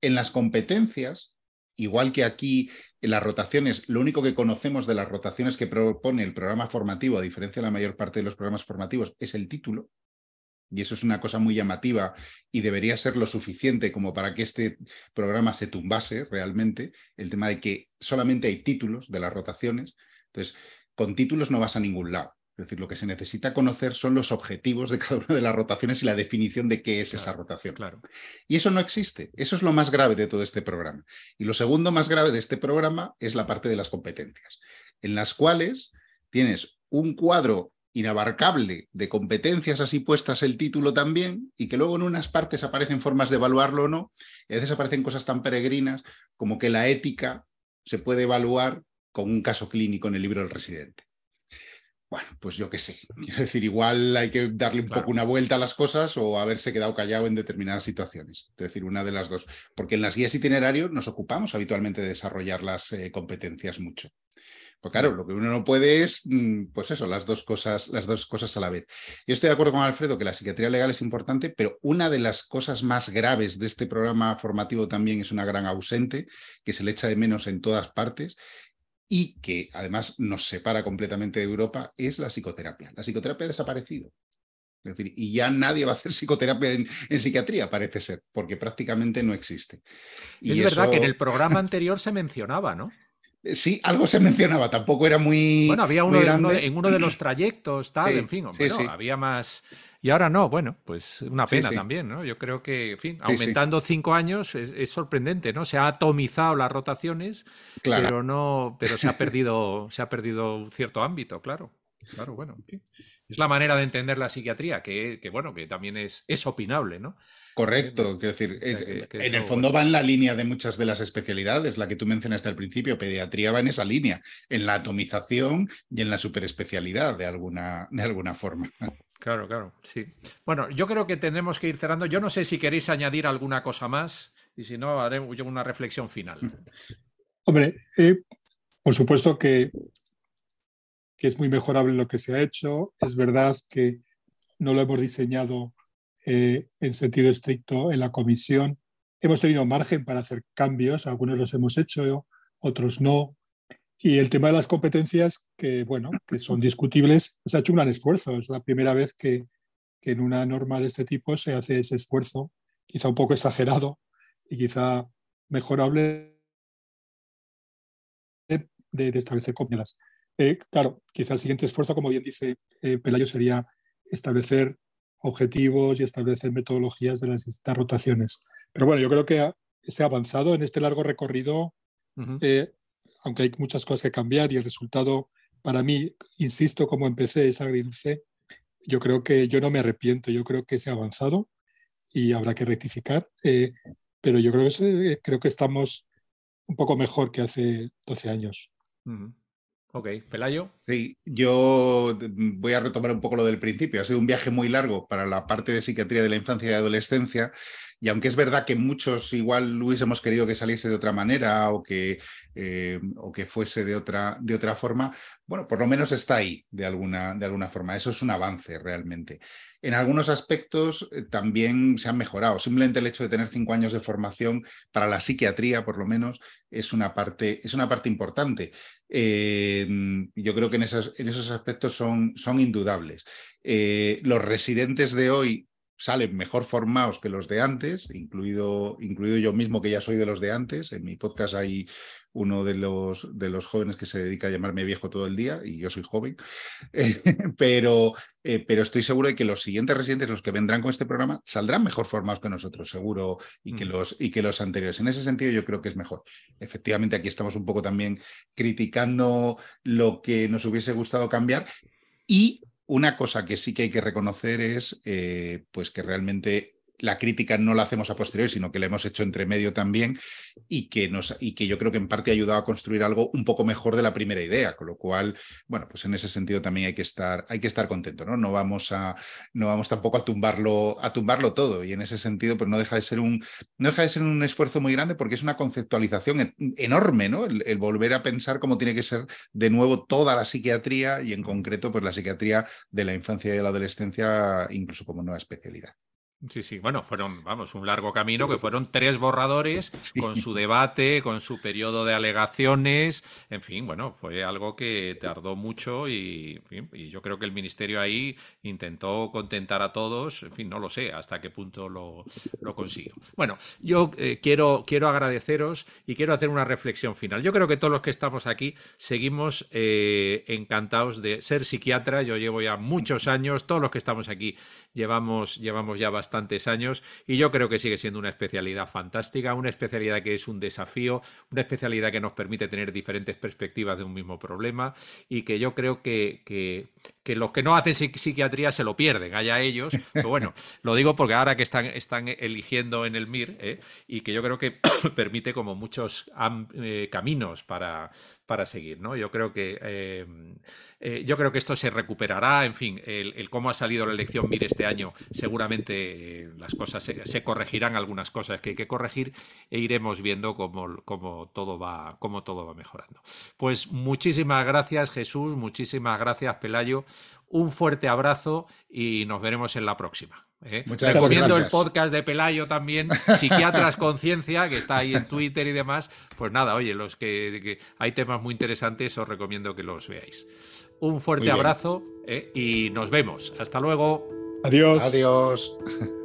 en las competencias, igual que aquí en las rotaciones, lo único que conocemos de las rotaciones que propone el programa formativo, a diferencia de la mayor parte de los programas formativos, es el título. Y eso es una cosa muy llamativa y debería ser lo suficiente como para que este programa se tumbase realmente, el tema de que solamente hay títulos de las rotaciones. Entonces, con títulos no vas a ningún lado. Es decir, lo que se necesita conocer son los objetivos de cada una de las rotaciones y la definición de qué es esa rotación. Claro. Y eso no existe. Eso es lo más grave de todo este programa. Y lo segundo más grave de este programa es la parte de las competencias, en las cuales tienes un cuadro inabarcable de competencias así puestas el título también, y que luego en unas partes aparecen formas de evaluarlo o no, y a veces aparecen cosas tan peregrinas como que la ética se puede evaluar con un caso clínico en el libro del residente. Bueno, pues yo qué sé. Quiero decir, igual hay que darle un poco una vuelta a las cosas o haberse quedado callado en determinadas situaciones. Es decir, una de las dos. Porque en las guías itinerarios nos ocupamos habitualmente de desarrollar las eh, competencias mucho. Pues claro, lo que uno no puede es, mm, pues eso, las dos cosas, las dos cosas a la vez. Yo estoy de acuerdo con Alfredo que la psiquiatría legal es importante, pero una de las cosas más graves de este programa formativo también es una gran ausente, que se le echa de menos en todas partes, y que además nos separa completamente de Europa es la psicoterapia. La psicoterapia ha desaparecido. Es decir, y ya nadie va a hacer psicoterapia en, psiquiatría, parece ser, porque prácticamente no existe. Y es verdad que en el programa anterior se mencionaba, ¿no? Eh, sí, algo se mencionaba, tampoco era muy. Bueno, había uno, en uno de los trayectos, tal, en fin, había más. Y ahora no, bueno, pues una pena también, ¿no? Yo creo que, en fin, aumentando cinco años es, sorprendente, ¿no? Se ha atomizado las rotaciones, pero no, pero se ha <laughs> perdido, se ha perdido cierto ámbito, claro. Claro, bueno, es la manera de entender la psiquiatría, que, bueno, que también es, es opinable, ¿no? Correcto, quiero decir, en el fondo va en la línea de muchas de las especialidades, la que tú mencionaste al principio, pediatría va en esa línea, en la atomización y en la superespecialidad de alguna, de alguna forma. Claro, claro, sí. Bueno, yo creo que tenemos que ir cerrando. Yo no sé si queréis añadir alguna cosa más y si no, haré yo una reflexión final. Hombre, eh, por supuesto que que es muy mejorable lo que se ha hecho. Es verdad que no lo hemos diseñado eh, en sentido estricto en la comisión. Hemos tenido margen para hacer cambios, algunos los hemos hecho, otros no. Y el tema de las competencias, que bueno, que son discutibles, se ha hecho un gran esfuerzo. Es la primera vez que, en una norma de este tipo se hace ese esfuerzo, quizá un poco exagerado y quizá mejorable de, de establecer competencias. Eh, claro, quizá el siguiente esfuerzo, como bien dice eh, Pelayo, sería establecer objetivos y establecer metodologías de las distintas rotaciones. Pero bueno, yo creo que se ha avanzado en este largo recorrido, eh, aunque hay muchas cosas que cambiar y el resultado para mí, insisto, como empecé, es agridulce. Yo creo que yo no me arrepiento, yo creo que se ha avanzado y habrá que rectificar, pero yo creo que, creo que estamos un poco mejor que hace 12 años. Ok, Pelayo. Sí, yo voy a retomar un poco lo del principio. Ha sido un viaje muy largo para la parte de psiquiatría de la infancia y adolescencia. Y aunque es verdad que muchos igual Luis hemos querido que saliese de otra manera o que, eh, o que fuese de otra, de otra forma, bueno, por lo menos está ahí de alguna, de alguna forma. Eso es un avance realmente. En algunos aspectos eh, también se han mejorado. Simplemente el hecho de tener cinco años de formación para la psiquiatría, por lo menos, es una parte, es una parte importante. Eh, yo creo que en esos, en esos aspectos son, son indudables. Eh, los residentes de hoy salen mejor formados que los de antes, incluido, incluido yo mismo que ya soy de los de antes. En mi podcast hay uno de los, de los jóvenes que se dedica a llamarme viejo todo el día y yo soy joven, <laughs> pero, eh, pero estoy seguro de que los siguientes residentes, los que vendrán con este programa, saldrán mejor formados que nosotros, seguro, y que, mm. los, y que los anteriores. En ese sentido yo creo que es mejor. Efectivamente, aquí estamos un poco también criticando lo que nos hubiese gustado cambiar y una cosa que sí que hay que reconocer es eh, pues que realmente la crítica no la hacemos a posteriori, sino que la hemos hecho entre medio también y que, nos, y que yo creo que en parte ha ayudado a construir algo un poco mejor de la primera idea, con lo cual, bueno, pues en ese sentido también hay que estar, hay que estar contento, ¿no? No vamos, a, no vamos tampoco a tumbarlo, a tumbarlo todo y en ese sentido pues no deja de ser un, no deja de ser un esfuerzo muy grande porque es una conceptualización enorme, ¿no? El, el volver a pensar cómo tiene que ser de nuevo toda la psiquiatría y en concreto pues la psiquiatría de la infancia y de la adolescencia incluso como nueva especialidad. Sí, sí, bueno, fueron, vamos, un largo camino que fueron tres borradores <laughs> con su debate, con su periodo de alegaciones, en fin, bueno, fue algo que tardó mucho y, yo creo que el Ministerio ahí intentó contentar a todos, en fin, no lo sé hasta qué punto lo, consiguió. Bueno, yo eh, quiero, quiero agradeceros y quiero hacer una reflexión final. Yo creo que todos los que estamos aquí seguimos eh, encantados de ser psiquiatras, yo llevo ya muchos años, todos los que estamos aquí llevamos, llevamos ya bastante bastantes años y yo creo que sigue siendo una especialidad fantástica, una especialidad que es un desafío, una especialidad que nos permite tener diferentes perspectivas de un mismo problema y que yo creo que, que, los que no hacen psiquiatría se lo pierden, allá ellos. Pero bueno, <laughs> lo digo porque ahora que están, están eligiendo en el MIR ¿eh? y que yo creo que <coughs> permite como muchos eh, caminos para, para seguir, ¿no? Yo creo que em, eh, yo creo que esto se recuperará, en fin, el, cómo ha salido la elección MIR este año, seguramente eh, las cosas se, corregirán, algunas cosas que hay que corregir, e iremos viendo cómo, cómo, todo va, cómo todo va mejorando. Pues muchísimas gracias, Jesús, muchísimas gracias, Pelayo. Un fuerte abrazo y nos veremos en la próxima. ¿Eh? Recomiendo el podcast de Pelayo también, <laughs> Psiquiatras Conciencia, que está ahí en Twitter y demás. Pues nada, oye, los que, hay temas muy interesantes, os recomiendo que los veáis. Un fuerte abrazo ¿eh? y nos vemos. Hasta luego. Adiós. Adiós. <laughs>